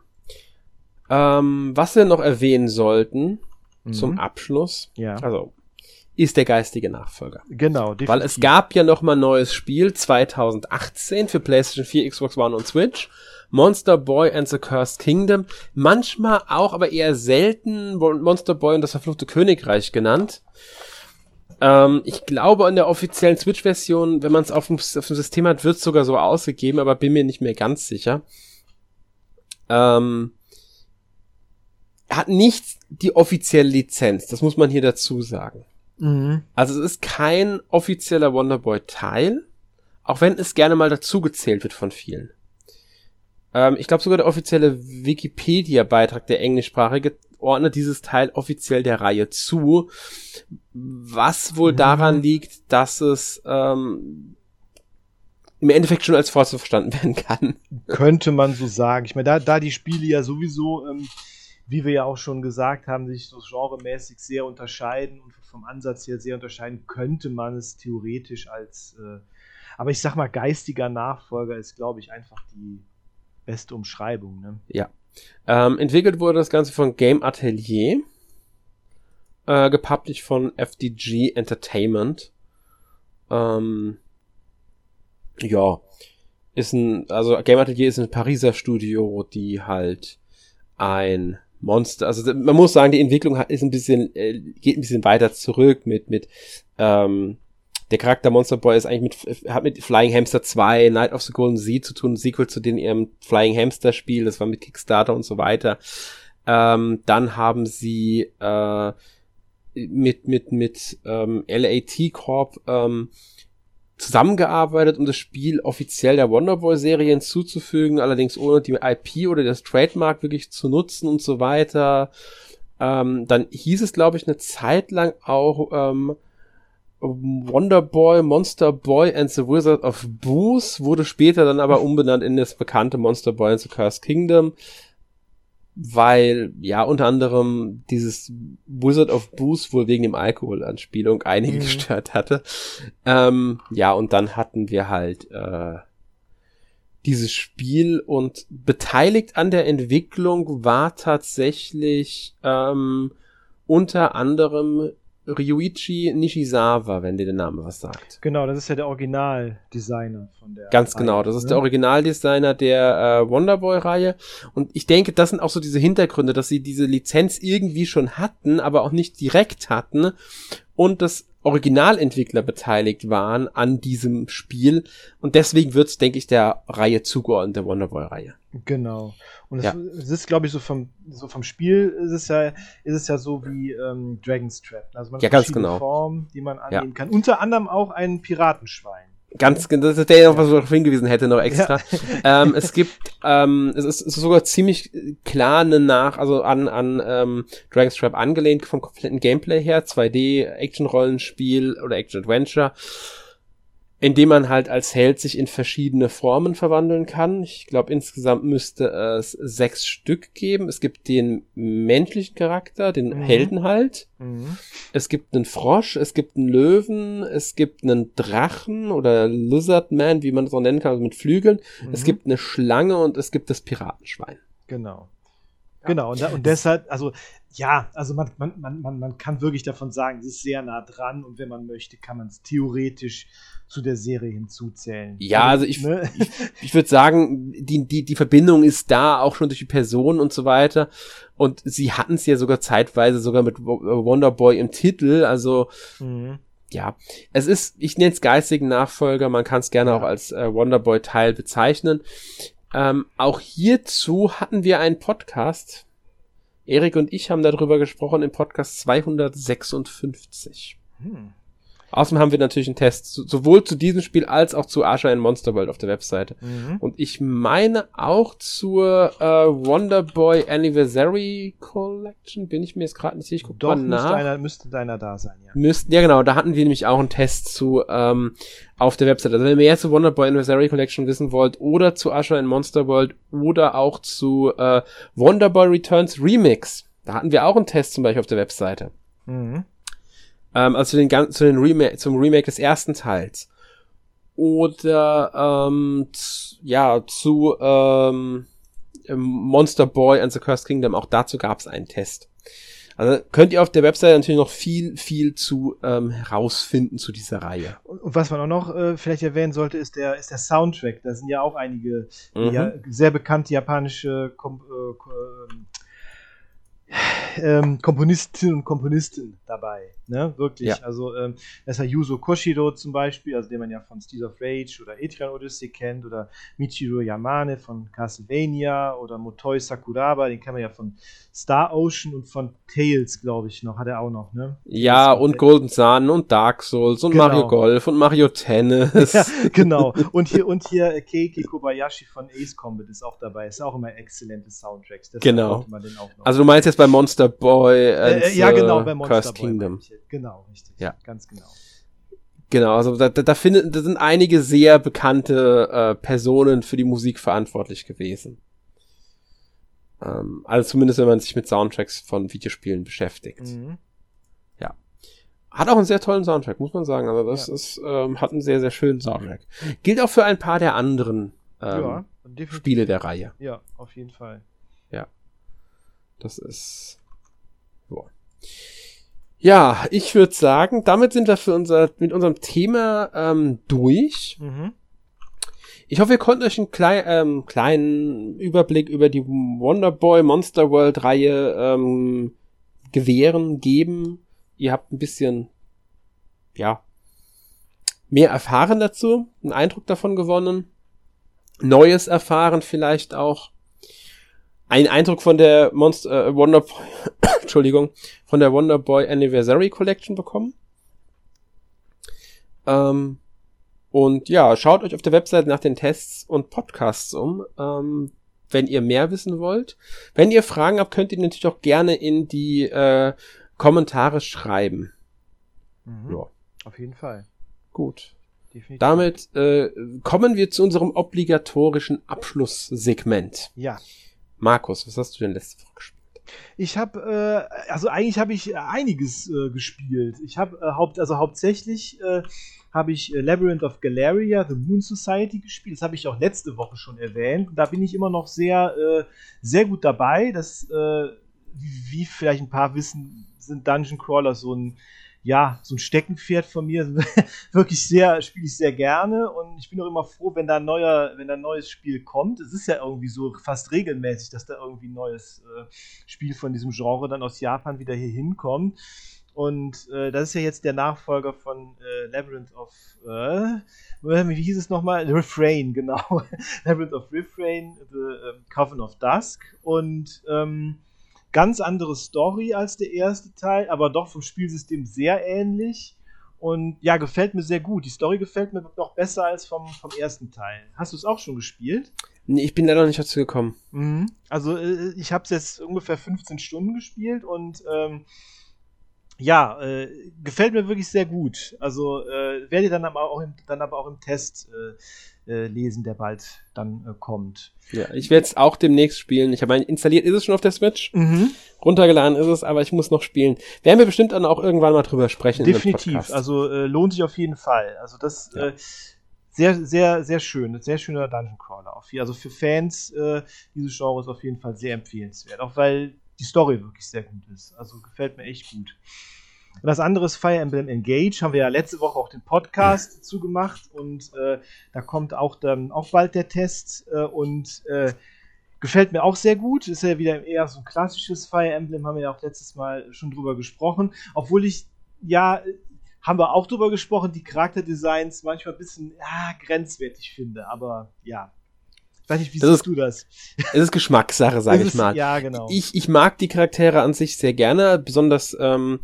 Ähm, was wir noch erwähnen sollten mhm. zum Abschluss. Ja. Also ist der geistige Nachfolger. Genau, definitiv. Weil es gab ja noch mal ein neues Spiel 2018 für PlayStation 4, Xbox One und Switch. Monster Boy and the Cursed Kingdom. Manchmal auch, aber eher selten Monster Boy und das verfluchte Königreich genannt. Ähm, ich glaube, in der offiziellen Switch-Version, wenn man es auf, dem, System hat, wird es sogar so ausgegeben, aber bin mir nicht mehr ganz sicher. Ähm, hat nicht die offizielle Lizenz, das muss man hier dazu sagen. Mhm. Also es ist kein offizieller Wonderboy-Teil, auch wenn es gerne mal dazu gezählt wird von vielen. Ähm, ich glaube sogar der offizielle Wikipedia-Beitrag, der englischsprachige, ordnet dieses Teil offiziell der Reihe zu, was wohl mhm. daran liegt, dass es ähm, im Endeffekt schon als Forza verstanden (laughs) werden kann. Könnte man so sagen. Ich meine, da, da die Spiele ja sowieso, ähm, wie wir ja auch schon gesagt haben, sich so genremäßig sehr unterscheiden und vom Ansatz her sehr unterscheiden, könnte man es theoretisch als, äh, aber ich sag mal, geistiger Nachfolger ist, glaube ich, einfach die beste Umschreibung. Ne? Ja. Ähm, entwickelt wurde das Ganze von Game Atelier, äh, gepublished von FDG Entertainment. Ähm, ja, ist ein, also Game Atelier ist ein Pariser Studio, die halt ein Monster, also man muss sagen, die Entwicklung ist ein bisschen, äh, geht ein bisschen weiter zurück mit, mit, ähm, der Charakter Monster Boy ist eigentlich mit, hat mit Flying Hamster 2, Night of the Golden Sea zu tun, Sequel zu den ihrem Flying Hamster Spiel, das war mit Kickstarter und so weiter. Ähm, dann haben sie äh, mit mit mit ähm, LAT Corp ähm, zusammengearbeitet, um das Spiel offiziell der Wonderboy-Serie hinzuzufügen, allerdings ohne die IP oder das Trademark wirklich zu nutzen und so weiter. Ähm, dann hieß es, glaube ich, eine Zeit lang auch ähm, Wonder Boy, Monster Boy and the Wizard of Booze wurde später dann aber umbenannt in das bekannte Monster Boy and the Cursed Kingdom, weil ja unter anderem dieses Wizard of Booze wohl wegen dem Alkoholanspielung einige mhm. gestört hatte. Ähm, ja, und dann hatten wir halt äh, dieses Spiel und beteiligt an der Entwicklung war tatsächlich ähm, unter anderem Ryuichi Nishizawa, wenn dir der Name was sagt. Genau, das ist ja der Originaldesigner von der. Ganz Reihe, genau, das ist ne? der Originaldesigner der äh, Wonderboy-Reihe. Und ich denke, das sind auch so diese Hintergründe, dass sie diese Lizenz irgendwie schon hatten, aber auch nicht direkt hatten. Und das Originalentwickler beteiligt waren an diesem Spiel. Und deswegen wird es, denke ich, der Reihe zugeordnet, der Wonderboy-Reihe. Genau. Und es, ja. es ist, glaube ich, so vom, so vom Spiel ist es ja, ist es ja so wie ähm, Dragon's Trap. Also man ja, hat ganz genau. Formen, die man annehmen ja. kann. Unter anderem auch ein Piratenschwein. Ganz, das ist der noch was darauf hingewiesen hätte, noch extra. Ja. (laughs) ähm, es gibt, ähm, es ist, es ist sogar ziemlich klar eine nach, also an, an ähm, Dragon's Trap angelehnt vom kompletten Gameplay her, 2D, Action-Rollenspiel oder Action-Adventure in dem man halt als Held sich in verschiedene Formen verwandeln kann. Ich glaube, insgesamt müsste es sechs Stück geben. Es gibt den menschlichen Charakter, den mhm. Helden halt. Mhm. Es gibt einen Frosch, es gibt einen Löwen, es gibt einen Drachen oder Lizardman, wie man es auch nennen kann, also mit Flügeln. Mhm. Es gibt eine Schlange und es gibt das Piratenschwein. Genau. Genau, und, und deshalb, also ja, also man, man, man, man kann wirklich davon sagen, es ist sehr nah dran und wenn man möchte, kann man es theoretisch zu der Serie hinzuzählen. Ja, also ich, ne? (laughs) ich, ich würde sagen, die, die, die Verbindung ist da, auch schon durch die Person und so weiter. Und sie hatten es ja sogar zeitweise sogar mit Wonderboy im Titel, also mhm. ja, es ist, ich nenne es geistigen Nachfolger, man kann es gerne ja. auch als äh, Wonderboy-Teil bezeichnen. Ähm, auch hierzu hatten wir einen Podcast. Erik und ich haben darüber gesprochen im Podcast 256. Hm. Außerdem haben wir natürlich einen Test sowohl zu diesem Spiel als auch zu Asher in Monster World auf der Webseite. Mhm. Und ich meine auch zur äh, Wonder Boy Anniversary Collection, bin ich mir jetzt gerade nicht sicher. Ich guck Doch, mal nach. Müsste, einer, müsste deiner da sein, ja. Müssten, ja genau, da hatten wir nämlich auch einen Test zu ähm, auf der Webseite. Also wenn ihr mehr zu Wonder Boy Anniversary Collection wissen wollt oder zu Asher in Monster World oder auch zu äh, Wonder Boy Returns Remix, da hatten wir auch einen Test zum Beispiel auf der Webseite. Mhm. Ähm, also zu den, zu den Remake, zum Remake des ersten Teils. Oder ähm, ja, zu ähm, Monster Boy and the Cursed Kingdom, auch dazu gab es einen Test. Also könnt ihr auf der Website natürlich noch viel, viel zu ähm, herausfinden zu dieser Reihe. Und, und was man auch noch äh, vielleicht erwähnen sollte, ist der, ist der Soundtrack. Da sind ja auch einige mhm. ja, sehr bekannte japanische Kom äh, ähm, Komponistinnen und Komponisten dabei. Ne? Wirklich. Ja. Also, ähm, das ja Yuzo Koshiro zum Beispiel, also den man ja von Steeds of Rage oder Etrian Odyssey kennt, oder Michiro Yamane von Castlevania oder Motoi Sakuraba, den kennt man ja von Star Ocean und von Tales, glaube ich, noch, hat er auch noch, ne? Ja, und Golden Sun und Dark Souls und genau. Mario Golf und Mario Tennis. ja, (laughs) genau. Und hier, und hier Keiki Kobayashi von Ace Combat ist auch dabei. Ist auch immer exzellente Soundtracks. Deshalb genau. Also du meinst jetzt bei Monster Boy äh, äh, Ja, genau, bei Monster Cursed Boy. Kingdom. Genau, richtig. Ja. Ganz genau. Genau, also da, da, findet, da sind einige sehr bekannte äh, Personen für die Musik verantwortlich gewesen. Ähm, also zumindest, wenn man sich mit Soundtracks von Videospielen beschäftigt. Mhm. Ja. Hat auch einen sehr tollen Soundtrack, muss man sagen. Also das ja. ist, ähm, hat einen sehr, sehr schönen Soundtrack. Gilt auch für ein paar der anderen ähm, ja, Spiele der Reihe. Ja, auf jeden Fall. Ja. Das ist. Boah. Ja, ich würde sagen, damit sind wir für unser, mit unserem Thema ähm, durch. Mhm. Ich hoffe, ihr konntet euch einen klei ähm, kleinen Überblick über die Wonderboy Monster World Reihe ähm, gewähren, geben. Ihr habt ein bisschen, ja, mehr erfahren dazu, einen Eindruck davon gewonnen, Neues erfahren vielleicht auch, einen Eindruck von der Monster äh, Wonderboy, (coughs) Entschuldigung, von der Wonderboy Anniversary Collection bekommen. Ähm, und ja, schaut euch auf der Website nach den Tests und Podcasts um, ähm, wenn ihr mehr wissen wollt. Wenn ihr Fragen habt, könnt ihr natürlich auch gerne in die äh, Kommentare schreiben. Mhm. Ja. Auf jeden Fall. Gut. Definitiv. Damit äh, kommen wir zu unserem obligatorischen Abschlusssegment. Ja. Markus, was hast du denn letzte Woche gespielt? Ich habe, äh, also eigentlich habe ich einiges äh, gespielt. Ich habe äh, haupt, also hauptsächlich äh, habe ich äh, Labyrinth of Galeria, The Moon Society gespielt. Das habe ich auch letzte Woche schon erwähnt. Da bin ich immer noch sehr, äh, sehr gut dabei. Das, äh, wie vielleicht ein paar wissen, sind Dungeon Crawler so ein, ja, so ein Steckenpferd von mir. (laughs) Wirklich sehr, spiele ich sehr gerne und ich bin auch immer froh, wenn da ein neuer, wenn da ein neues Spiel kommt. Es ist ja irgendwie so fast regelmäßig, dass da irgendwie ein neues äh, Spiel von diesem Genre dann aus Japan wieder hier hinkommt. Und äh, das ist ja jetzt der Nachfolger von äh, Labyrinth of. Äh, wie hieß es nochmal? Refrain, genau. (laughs) Labyrinth of Refrain, The uh, Coven of Dusk. Und ähm, ganz andere Story als der erste Teil, aber doch vom Spielsystem sehr ähnlich. Und ja, gefällt mir sehr gut. Die Story gefällt mir noch besser als vom, vom ersten Teil. Hast du es auch schon gespielt? Nee, ich bin leider noch nicht dazu gekommen. Mhm. Also, äh, ich habe es jetzt ungefähr 15 Stunden gespielt und ähm, ja, äh, gefällt mir wirklich sehr gut. Also äh, werde dann aber auch im, dann aber auch im Test äh, äh lesen, der bald dann äh, kommt. Ja, ich werde es auch demnächst spielen. Ich habe installiert, ist es schon auf der Switch. Mhm. Runtergeladen ist es, aber ich muss noch spielen. Werden wir bestimmt dann auch irgendwann mal drüber sprechen. Definitiv. Also äh, lohnt sich auf jeden Fall. Also das ja. sehr, sehr, sehr schön. Sehr schöner Dungeon Crawler. Also für Fans dieses Genres auf jeden Fall sehr empfehlenswert. Auch weil die Story wirklich sehr gut ist. Also gefällt mir echt gut. Und das andere ist Fire Emblem Engage. Haben wir ja letzte Woche auch den Podcast ja. zugemacht und äh, da kommt auch dann auch bald der Test äh, und äh, gefällt mir auch sehr gut. Ist ja wieder eher so ein klassisches Fire Emblem, haben wir ja auch letztes Mal schon drüber gesprochen. Obwohl ich, ja, haben wir auch drüber gesprochen, die Charakterdesigns manchmal ein bisschen ja, grenzwertig finde, aber ja, Weiß nicht, wie das siehst ist, du das? (laughs) Es ist Geschmackssache, sage ich mal. Ja, genau. Ich, ich mag die Charaktere an sich sehr gerne, besonders ähm,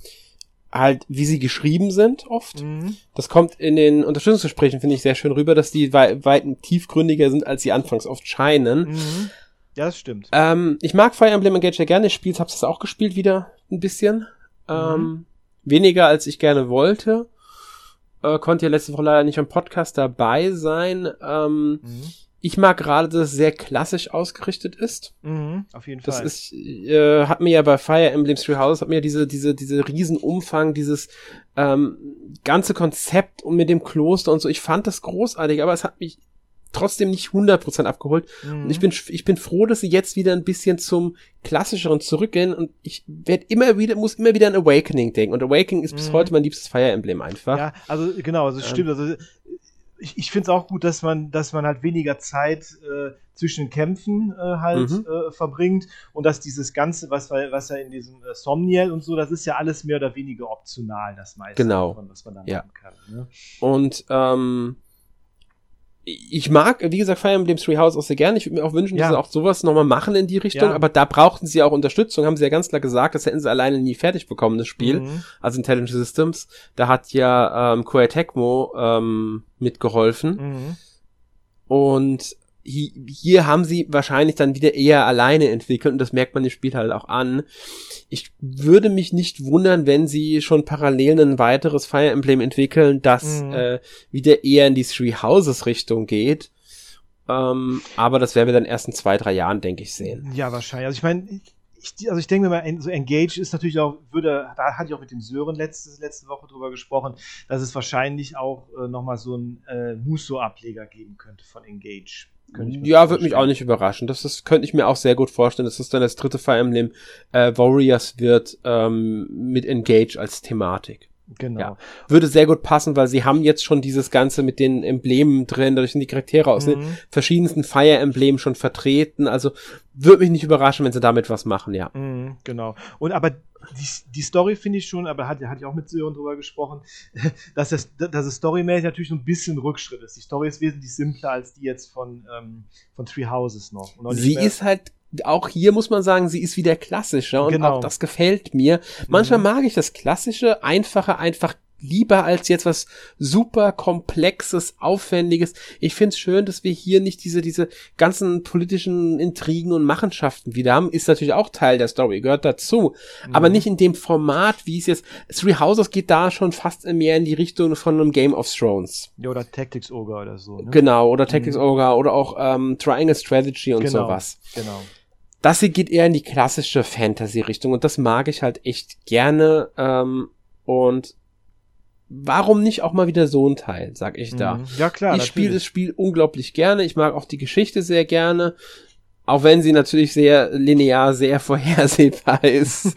halt, wie sie geschrieben sind oft. Mhm. Das kommt in den Unterstützungsgesprächen, finde ich, sehr schön rüber, dass die weit, weit tiefgründiger sind, als sie anfangs oft scheinen. Mhm. Ja, das stimmt. Ähm, ich mag Fire Emblem Engage sehr gerne. Ich spiele, hab's jetzt auch gespielt wieder ein bisschen. Mhm. Ähm, weniger als ich gerne wollte. Äh, konnte ja letzte Woche leider nicht am Podcast dabei sein. Ähm, mhm. Ich mag gerade, dass es sehr klassisch ausgerichtet ist. Mhm, auf jeden Fall. Das ist, äh, hat mir ja bei Fire Emblem Three Houses, hat mir ja diese, diese, diese Riesenumfang, dieses ähm, ganze Konzept und mit dem Kloster und so, ich fand das großartig, aber es hat mich trotzdem nicht 100% abgeholt. Mhm. Und ich bin, ich bin froh, dass sie jetzt wieder ein bisschen zum klassischeren zurückgehen und ich werde immer wieder, muss immer wieder an Awakening denken. Und Awakening ist bis mhm. heute mein liebstes Fire Emblem einfach. Ja, also genau, also ähm. stimmt. Also ich, ich finde es auch gut, dass man, dass man halt weniger Zeit äh, zwischen den Kämpfen äh, halt mhm. äh, verbringt und dass dieses Ganze, was, was ja in diesem äh, Somniel und so, das ist ja alles mehr oder weniger optional, das meiste genau. davon, was man da ja. machen kann. Ne? Und ähm, ich mag, wie gesagt, Fire Emblem Three House auch sehr gerne. Ich würde mir auch wünschen, ja. dass sie auch sowas nochmal machen in die Richtung. Ja. Aber da brauchten sie auch Unterstützung, haben sie ja ganz klar gesagt, das hätten sie alleine nie fertig bekommen, das Spiel. Mhm. Also Intelligent Systems. Da hat ja ähm, Koei Tecmo ähm, mitgeholfen. Mhm. Und hier haben sie wahrscheinlich dann wieder eher alleine entwickelt und das merkt man im Spiel halt auch an. Ich würde mich nicht wundern, wenn sie schon parallel ein weiteres Fire Emblem entwickeln, das mhm. äh, wieder eher in die Three Houses Richtung geht. Ähm, aber das werden wir dann erst in zwei, drei Jahren, denke ich, sehen. Ja, wahrscheinlich. Also ich meine, ich, also ich denke mir mal, so Engage ist natürlich auch, würde, da hatte ich auch mit dem Sören letzte, letzte Woche drüber gesprochen, dass es wahrscheinlich auch äh, nochmal so einen äh, Muso-Ableger geben könnte von Engage. Ja, würde mich auch nicht überraschen. Das, das könnte ich mir auch sehr gut vorstellen, dass das dann das dritte Fire Emblem äh, Warriors wird ähm, mit Engage als Thematik. Genau. Ja, würde sehr gut passen, weil sie haben jetzt schon dieses Ganze mit den Emblemen drin, dadurch sind die Charaktere aus mhm. den verschiedensten Fire Emblemen schon vertreten. Also würde mich nicht überraschen, wenn sie damit was machen, ja. Mhm, genau. Und aber die, die Story finde ich schon, aber hatte, hatte ich auch mit Sören drüber gesprochen, (laughs) dass das, dass es storymäßig natürlich so ein bisschen Rückschritt ist. Die Story ist wesentlich simpler als die jetzt von, ähm, von Three Houses noch. sie ist halt auch hier muss man sagen, sie ist wieder klassischer und genau. auch das gefällt mir. Manchmal mhm. mag ich das klassische, einfache, einfach lieber als jetzt was super komplexes, aufwendiges. Ich find's schön, dass wir hier nicht diese, diese ganzen politischen Intrigen und Machenschaften wieder haben. Ist natürlich auch Teil der Story, gehört dazu. Mhm. Aber nicht in dem Format, wie es jetzt, Three Houses geht da schon fast mehr in die Richtung von einem Game of Thrones. Ja, oder Tactics Ogre oder so. Ne? Genau, oder Tactics mhm. Ogre oder auch ähm, Triangle Strategy und genau. sowas. Genau. Das hier geht eher in die klassische Fantasy-Richtung und das mag ich halt echt gerne. Ähm, und warum nicht auch mal wieder so ein Teil, sag ich da. Mhm. Ja, klar. Ich spiele das Spiel unglaublich gerne. Ich mag auch die Geschichte sehr gerne. Auch wenn sie natürlich sehr linear, sehr (laughs) vorhersehbar ist.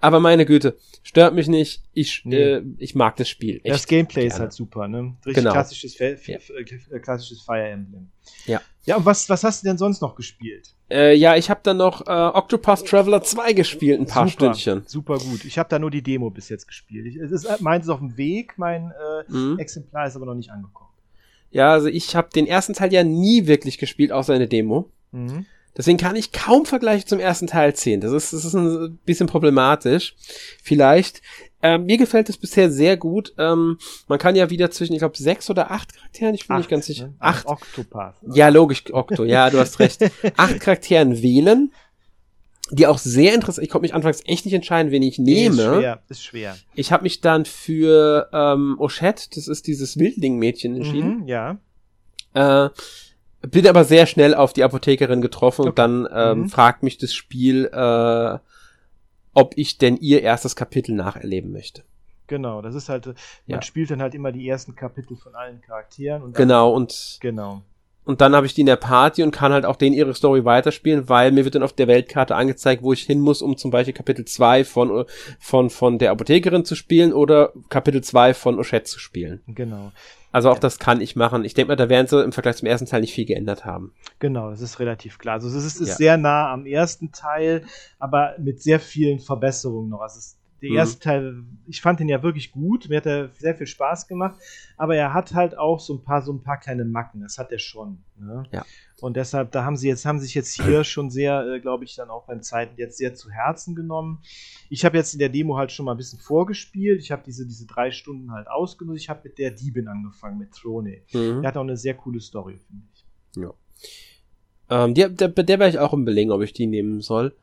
Aber meine Güte, stört mich nicht. Ich, nee. äh, ich mag das Spiel. das Gameplay gerne. ist halt super, ne? Richtig genau. klassisches, ja. Äh, klassisches Fire Emblem. Ja. Ja, und was, was hast du denn sonst noch gespielt? Äh, ja, ich habe dann noch äh, Octopath Traveler 2 gespielt, ein paar super, Stündchen. Super gut. Ich habe da nur die Demo bis jetzt gespielt. Ich, es ist, äh, meins ist auf dem Weg, mein äh, mhm. Exemplar ist aber noch nicht angekommen. Ja, also ich habe den ersten Teil ja nie wirklich gespielt, außer eine Demo. Mhm. Deswegen kann ich kaum Vergleich zum ersten Teil ziehen. Das ist, das ist ein bisschen problematisch. Vielleicht. Ähm, mir gefällt es bisher sehr gut. Ähm, man kann ja wieder zwischen, ich glaube, sechs oder acht Charakteren, ich bin acht, nicht ganz sicher. Ne? Acht. Octopath. Ja, logisch, Octo, ja, du hast recht. (laughs) acht Charakteren wählen, die auch sehr interessant, ich konnte mich anfangs echt nicht entscheiden, wen ich nehme. Ist schwer, ist schwer. Ich habe mich dann für ähm, Oshette, das ist dieses Wildling-Mädchen, entschieden. Mhm, ja. Äh, bin aber sehr schnell auf die Apothekerin getroffen okay. und dann ähm, mhm. fragt mich das Spiel, äh, ob ich denn ihr erstes Kapitel nacherleben möchte. Genau, das ist halt, man ja. spielt dann halt immer die ersten Kapitel von allen Charakteren. Und dann, genau, und genau. Und dann habe ich die in der Party und kann halt auch denen ihre Story weiterspielen, weil mir wird dann auf der Weltkarte angezeigt, wo ich hin muss, um zum Beispiel Kapitel 2 von, von, von der Apothekerin zu spielen oder Kapitel 2 von Oshette zu spielen. Genau. Also auch ja. das kann ich machen. Ich denke mal, da werden sie im Vergleich zum ersten Teil nicht viel geändert haben. Genau, das ist relativ klar. Also es ist, ist ja. sehr nah am ersten Teil, aber mit sehr vielen Verbesserungen noch. Also es, der mhm. erste Teil, ich fand den ja wirklich gut, mir hat er sehr viel Spaß gemacht, aber er hat halt auch so ein paar, so ein paar kleine Macken. Das hat er schon. Ne? Ja. Und deshalb, da haben sie jetzt, haben sich jetzt hier schon sehr, äh, glaube ich, dann auch beim Zeiten jetzt sehr zu Herzen genommen. Ich habe jetzt in der Demo halt schon mal ein bisschen vorgespielt. Ich habe diese, diese drei Stunden halt ausgenutzt. Ich habe mit der Diebin angefangen, mit Throne. Mhm. Der hat auch eine sehr coole Story, finde ich. Ja. Ähm, der, der, der wäre ich auch im Belegen, ob ich die nehmen soll.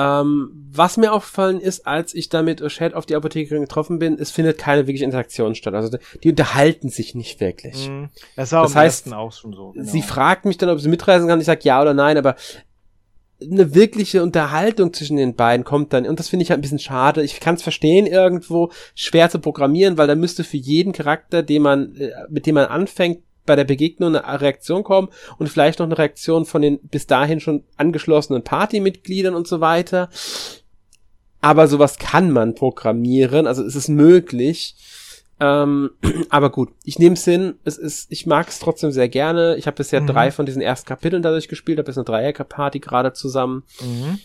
Ähm, was mir aufgefallen ist, als ich da mit Chat auf die Apothekerin getroffen bin, es findet keine wirkliche Interaktion statt. Also die unterhalten sich nicht wirklich. Mhm. Das war das heißt, auch schon so. Genau. Sie fragt mich dann, ob sie mitreisen kann. Ich sage ja oder nein, aber eine wirkliche Unterhaltung zwischen den beiden kommt dann. Und das finde ich halt ein bisschen schade. Ich kann es verstehen irgendwo, schwer zu programmieren, weil da müsste für jeden Charakter, den man, äh, mit dem man anfängt, bei der Begegnung eine Reaktion kommen und vielleicht noch eine Reaktion von den bis dahin schon angeschlossenen Partymitgliedern und so weiter. Aber sowas kann man programmieren, also es ist möglich. Ähm, (clears throat) aber gut, ich nehme es hin. Es ist, ich mag es trotzdem sehr gerne. Ich habe bisher mhm. drei von diesen ersten Kapiteln dadurch gespielt, habe jetzt eine Dreierparty gerade zusammen. Mhm.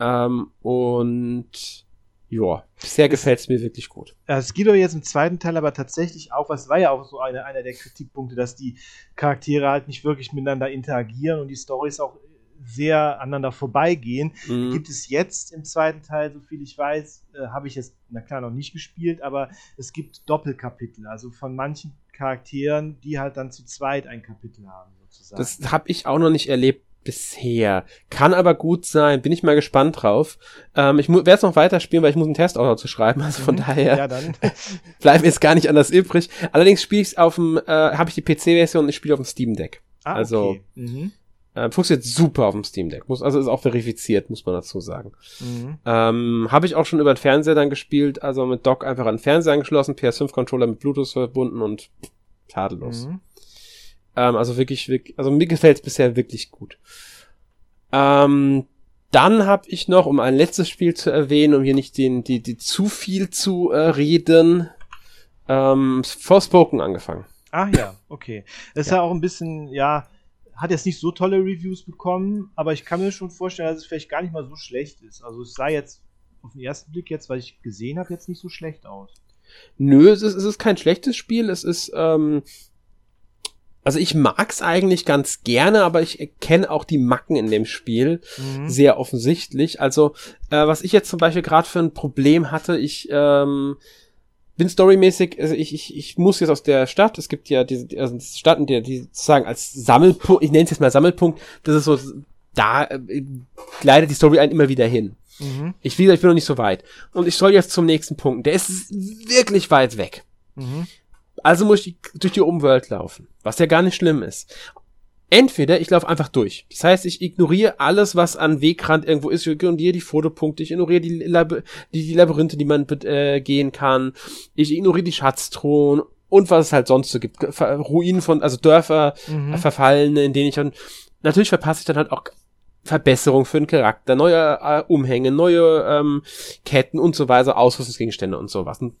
Ähm, und ja, bisher gefällt es mir wirklich gut. Es geht doch jetzt im zweiten Teil aber tatsächlich auch, was war ja auch so eine, einer der Kritikpunkte, dass die Charaktere halt nicht wirklich miteinander interagieren und die Storys auch sehr aneinander vorbeigehen. Mhm. Gibt es jetzt im zweiten Teil, so viel ich weiß, äh, habe ich es, na klar, noch nicht gespielt, aber es gibt Doppelkapitel, also von manchen Charakteren, die halt dann zu zweit ein Kapitel haben, sozusagen. Das habe ich auch noch nicht erlebt bisher. Kann aber gut sein, bin ich mal gespannt drauf. Ähm, ich werde es noch weiterspielen, weil ich muss einen Test auch noch zu schreiben, also von mhm. daher ja, (laughs) bleibt mir jetzt gar nicht anders übrig. Allerdings spiele ich es auf dem, äh, habe ich die PC-Version und ich spiele auf dem Steam Deck. Ah, also okay. mhm. Äh, funktioniert super auf dem Steam Deck. Muss, also ist auch verifiziert, muss man dazu sagen. Mhm. Ähm, Habe ich auch schon über den Fernseher dann gespielt, also mit Dock einfach an den Fernseher angeschlossen, PS5-Controller mit Bluetooth verbunden und tadellos. Mhm. Ähm, also wirklich, wirklich, also mir gefällt es bisher wirklich gut. Ähm, dann habe ich noch, um ein letztes Spiel zu erwähnen, um hier nicht den, die, die zu viel zu äh, reden, ähm, Forspoken angefangen. Ach ja, okay. Das ja. ist ja auch ein bisschen, ja, hat jetzt nicht so tolle Reviews bekommen, aber ich kann mir schon vorstellen, dass es vielleicht gar nicht mal so schlecht ist. Also es sah jetzt auf den ersten Blick jetzt, weil ich gesehen habe, jetzt nicht so schlecht aus. Nö, es ist, es ist kein schlechtes Spiel. Es ist, ähm, also ich mag's eigentlich ganz gerne, aber ich erkenne auch die Macken in dem Spiel mhm. sehr offensichtlich. Also äh, was ich jetzt zum Beispiel gerade für ein Problem hatte, ich ähm, bin storymäßig, also ich, ich, ich muss jetzt aus der Stadt, es gibt ja diese also Stadt, die, die sozusagen als Sammelpunkt, ich nenne es jetzt mal Sammelpunkt, das ist so, da äh, gleitet die Story einen immer wieder hin. Mhm. Ich, wie ich bin noch nicht so weit. Und ich soll jetzt zum nächsten Punkt. Der ist wirklich weit weg. Mhm. Also muss ich durch die Umwelt laufen, was ja gar nicht schlimm ist. Entweder ich laufe einfach durch. Das heißt, ich ignoriere alles, was an Wegrand irgendwo ist. Ich ignoriere die Fotopunkte, ich ignoriere die, Lab die, die Labyrinthe, die man äh, gehen kann. Ich ignoriere die Schatztruhen und was es halt sonst so gibt. Ruinen von, also Dörfer, mhm. verfallene, in denen ich dann, natürlich verpasse ich dann halt auch Verbesserung für den Charakter, neue äh, Umhänge, neue ähm, Ketten und so weiter, Ausrüstungsgegenstände und sowas. Und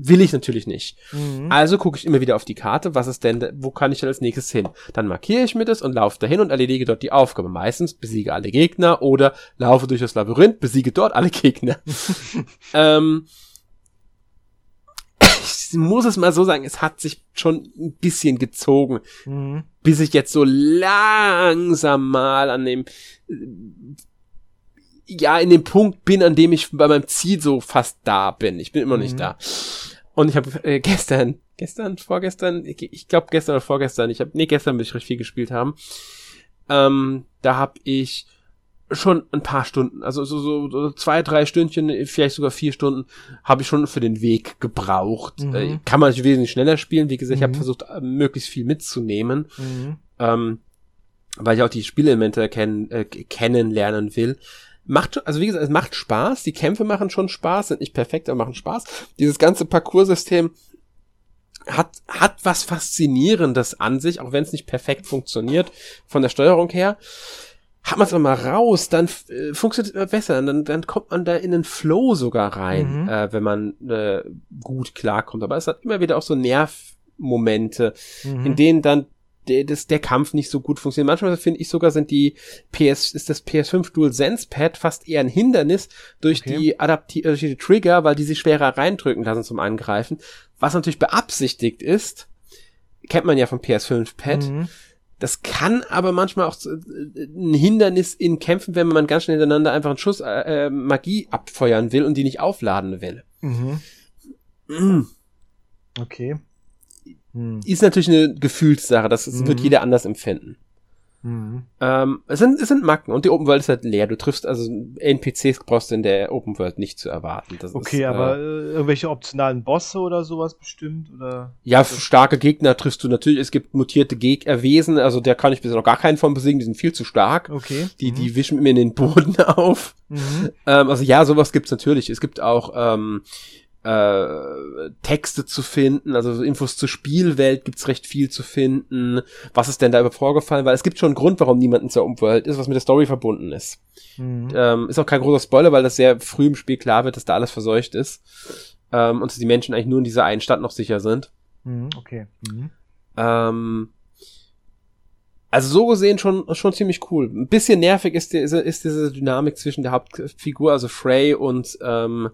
will ich natürlich nicht. Mhm. Also gucke ich immer wieder auf die Karte, was ist denn, wo kann ich denn als nächstes hin? Dann markiere ich mir das und laufe dahin und erledige dort die Aufgabe. Meistens besiege alle Gegner oder laufe durch das Labyrinth, besiege dort alle Gegner. (laughs) ähm, ich muss es mal so sagen, es hat sich schon ein bisschen gezogen, mhm. bis ich jetzt so langsam mal an dem ja in dem Punkt bin, an dem ich bei meinem Ziel so fast da bin. Ich bin immer mhm. nicht da. Und ich habe äh, gestern, gestern, vorgestern, ich, ich glaube gestern oder vorgestern, ich habe, nee, gestern bin ich recht viel gespielt haben. Ähm, da habe ich schon ein paar Stunden, also so, so, so zwei, drei Stündchen, vielleicht sogar vier Stunden, habe ich schon für den Weg gebraucht. Mhm. Äh, kann man natürlich wesentlich schneller spielen. Wie gesagt, mhm. ich habe versucht, äh, möglichst viel mitzunehmen, mhm. ähm, weil ich auch die Spielelemente erkennen, äh, kennenlernen will macht, also wie gesagt, es macht Spaß, die Kämpfe machen schon Spaß, sind nicht perfekt, aber machen Spaß. Dieses ganze Parcoursystem hat, hat was Faszinierendes an sich, auch wenn es nicht perfekt funktioniert von der Steuerung her. Hat man es mal raus, dann äh, funktioniert es immer besser, dann, dann kommt man da in den Flow sogar rein, mhm. äh, wenn man äh, gut klarkommt. Aber es hat immer wieder auch so Nervmomente, mhm. in denen dann der, das, der Kampf nicht so gut funktioniert. Manchmal finde ich sogar sind die PS, ist das PS5 Dual Sense Pad fast eher ein Hindernis durch okay. die Adapti durch die Trigger, weil die sich schwerer reindrücken lassen zum Angreifen. Was natürlich beabsichtigt ist, kennt man ja vom PS5 Pad. Mhm. Das kann aber manchmal auch äh, ein Hindernis in Kämpfen, wenn man ganz schnell hintereinander einfach einen Schuss äh, äh Magie abfeuern will und die nicht aufladen will. Mhm. Mhm. (clears throat) Okay. Hm. Ist natürlich eine Gefühlssache, das mhm. wird jeder anders empfinden. Mhm. Ähm, es, sind, es sind Macken und die Open World ist halt leer. Du triffst also NPCs brauchst du in der Open World nicht zu erwarten. Das okay, ist, aber äh, äh, irgendwelche optionalen Bosse oder sowas bestimmt? Oder ja, starke Gegner triffst du natürlich. Es gibt mutierte Gegnerwesen, also der kann ich bisher noch gar keinen von besiegen, die sind viel zu stark. Okay. Die, mhm. die wischen mir in den Boden (laughs) auf. Mhm. Ähm, also ja, sowas gibt's natürlich. Es gibt auch ähm, äh, Texte zu finden, also Infos zur Spielwelt gibt's recht viel zu finden. Was ist denn da über vorgefallen? Weil es gibt schon einen Grund, warum niemand in der Umwelt ist, was mit der Story verbunden ist. Mhm. Ähm, ist auch kein großer Spoiler, weil das sehr früh im Spiel klar wird, dass da alles verseucht ist. Ähm, und dass die Menschen eigentlich nur in dieser einen Stadt noch sicher sind. Mhm, okay. Mhm. Ähm, also so gesehen schon, schon ziemlich cool. Ein bisschen nervig ist, die, ist diese Dynamik zwischen der Hauptfigur, also Frey und ähm,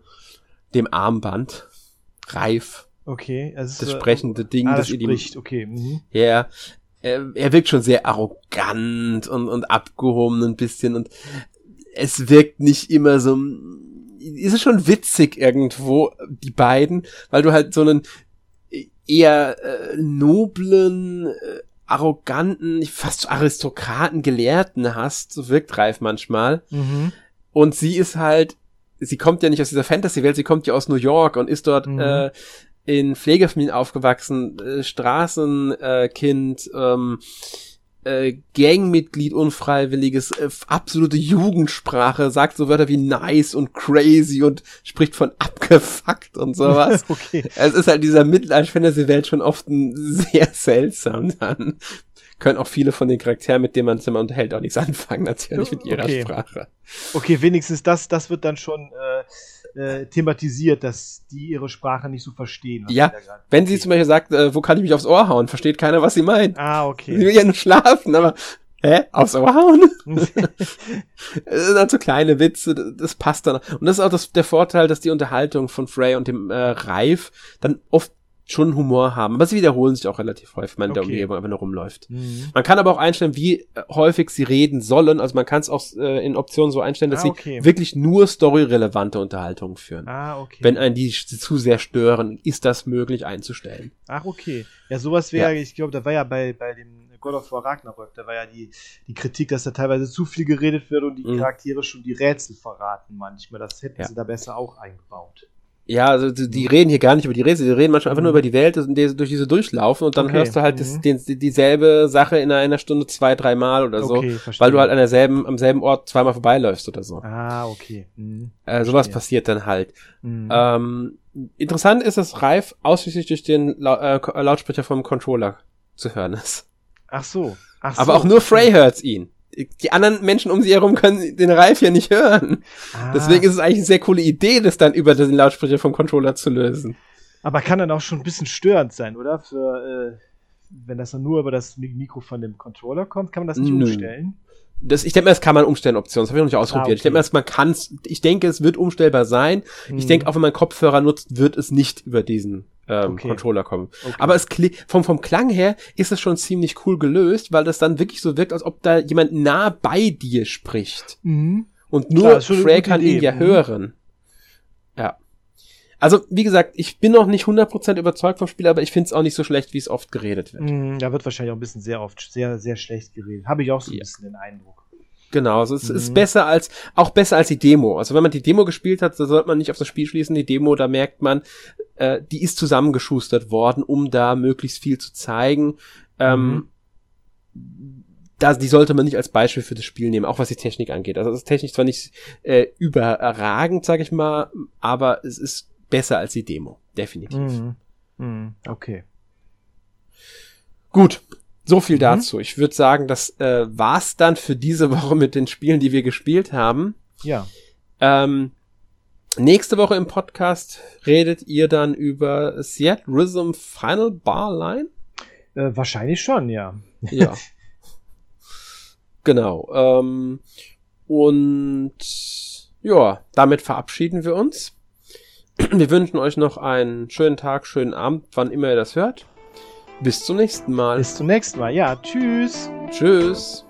dem Armband. Reif. Okay. Also das sprechende äh, Ding, ah, das, das spricht, okay. Mhm. Ja. Er, er wirkt schon sehr arrogant und, und abgehoben ein bisschen und es wirkt nicht immer so, ist es schon witzig irgendwo, die beiden, weil du halt so einen eher äh, noblen, äh, arroganten, fast Aristokraten, Gelehrten hast, so wirkt Reif manchmal. Mhm. Und sie ist halt, sie kommt ja nicht aus dieser Fantasy-Welt, sie kommt ja aus New York und ist dort mhm. äh, in Pflegefamilien aufgewachsen, äh, Straßenkind, äh, ähm, äh, Gangmitglied, unfreiwilliges, äh, absolute Jugendsprache, sagt so Wörter wie nice und crazy und spricht von abgefuckt und sowas. (laughs) okay. Es ist halt dieser Mittelalter-Fantasy-Welt schon oft ein sehr seltsam dann. Können auch viele von den Charakteren, mit denen man sich immer unterhält, auch nichts (laughs) anfangen, natürlich mit ihrer okay. Sprache. Okay, wenigstens das, das wird dann schon äh, äh, thematisiert, dass die ihre Sprache nicht so verstehen. Ja, wenn sie zum Beispiel sagt, äh, wo kann ich mich aufs Ohr hauen, versteht keiner, was sie meint. Ah, okay. Sie will ja nur schlafen, aber hä, aufs Ohr hauen? (laughs) das sind dann so kleine Witze, das passt dann. Und das ist auch das, der Vorteil, dass die Unterhaltung von Frey und dem äh, Reif dann oft schon Humor haben. Aber sie wiederholen sich auch relativ häufig, wenn okay. der Umgebung einfach nur rumläuft. Mhm. Man kann aber auch einstellen, wie äh, häufig sie reden sollen. Also man kann es auch äh, in Optionen so einstellen, dass ah, okay. sie wirklich nur storyrelevante Unterhaltungen führen. Ah, okay. Wenn einen die zu sehr stören, ist das möglich einzustellen. Ach, okay. Ja, sowas wäre, ja. ich glaube, da war ja bei, bei dem God of War Ragnarök, da war ja die, die Kritik, dass da teilweise zu viel geredet wird und die mhm. Charaktere schon die Rätsel verraten manchmal. Das hätten ja. sie da besser auch eingebaut. Ja, also die reden hier gar nicht über die Rätsel, die reden manchmal einfach nur mhm. über die Welt die, durch diese durchlaufen und dann okay. hörst du halt das, mhm. den, dieselbe Sache in einer Stunde zwei, dreimal oder so, okay, weil du halt an derselben, am selben Ort zweimal vorbeiläufst oder so. Ah, okay. Mhm. Äh, sowas passiert dann halt. Mhm. Ähm, interessant ist, dass Reif ausschließlich durch den La äh, Lautsprecher vom Controller zu hören ist. Ach so. Ach Aber so. auch nur Frey hört's ihn die anderen Menschen um sie herum können den Ralf ja nicht hören. Ah. Deswegen ist es eigentlich eine sehr coole Idee, das dann über den Lautsprecher vom Controller zu lösen. Aber kann dann auch schon ein bisschen störend sein, oder? Für, äh, wenn das dann nur über das Mikro von dem Controller kommt, kann man das nicht Nö. umstellen? Das, ich denke mal, das kann man umstellen, Optionen. Das habe ich noch nicht ausprobiert. Ah, okay. Ich denke mal, man kann ich denke, es wird umstellbar sein. Hm. Ich denke, auch wenn man Kopfhörer nutzt, wird es nicht über diesen ähm, okay. Controller kommen. Okay. Aber es vom, vom Klang her ist es schon ziemlich cool gelöst, weil das dann wirklich so wirkt, als ob da jemand nah bei dir spricht. Mhm. Und nur Frey kann ihn ja mhm. hören. Ja. Also, wie gesagt, ich bin noch nicht 100% überzeugt vom Spiel, aber ich finde es auch nicht so schlecht, wie es oft geredet wird. Mhm, da wird wahrscheinlich auch ein bisschen sehr oft, sehr, sehr schlecht geredet. Habe ich auch so ein ja. bisschen den Eindruck. Genau, also es mhm. ist besser als, auch besser als die Demo. Also wenn man die Demo gespielt hat, so sollte man nicht auf das Spiel schließen. Die Demo, da merkt man, äh, die ist zusammengeschustert worden, um da möglichst viel zu zeigen. Ähm, mhm. da, die sollte man nicht als Beispiel für das Spiel nehmen, auch was die Technik angeht. Also das ist technisch zwar nicht äh, überragend, sag ich mal, aber es ist besser als die Demo, definitiv. Mhm. Mhm. Okay. Gut, so viel mhm. dazu. Ich würde sagen, das äh, war's dann für diese (laughs) Woche mit den Spielen, die wir gespielt haben. Ja. Ähm, nächste Woche im Podcast redet ihr dann über Seattle Rhythm Final Bar Line? Äh, wahrscheinlich schon, ja. Ja. (laughs) genau. Ähm, und ja, damit verabschieden wir uns. Wir wünschen euch noch einen schönen Tag, schönen Abend, wann immer ihr das hört. Bis zum nächsten Mal. Bis zum nächsten Mal. Ja, tschüss. Tschüss.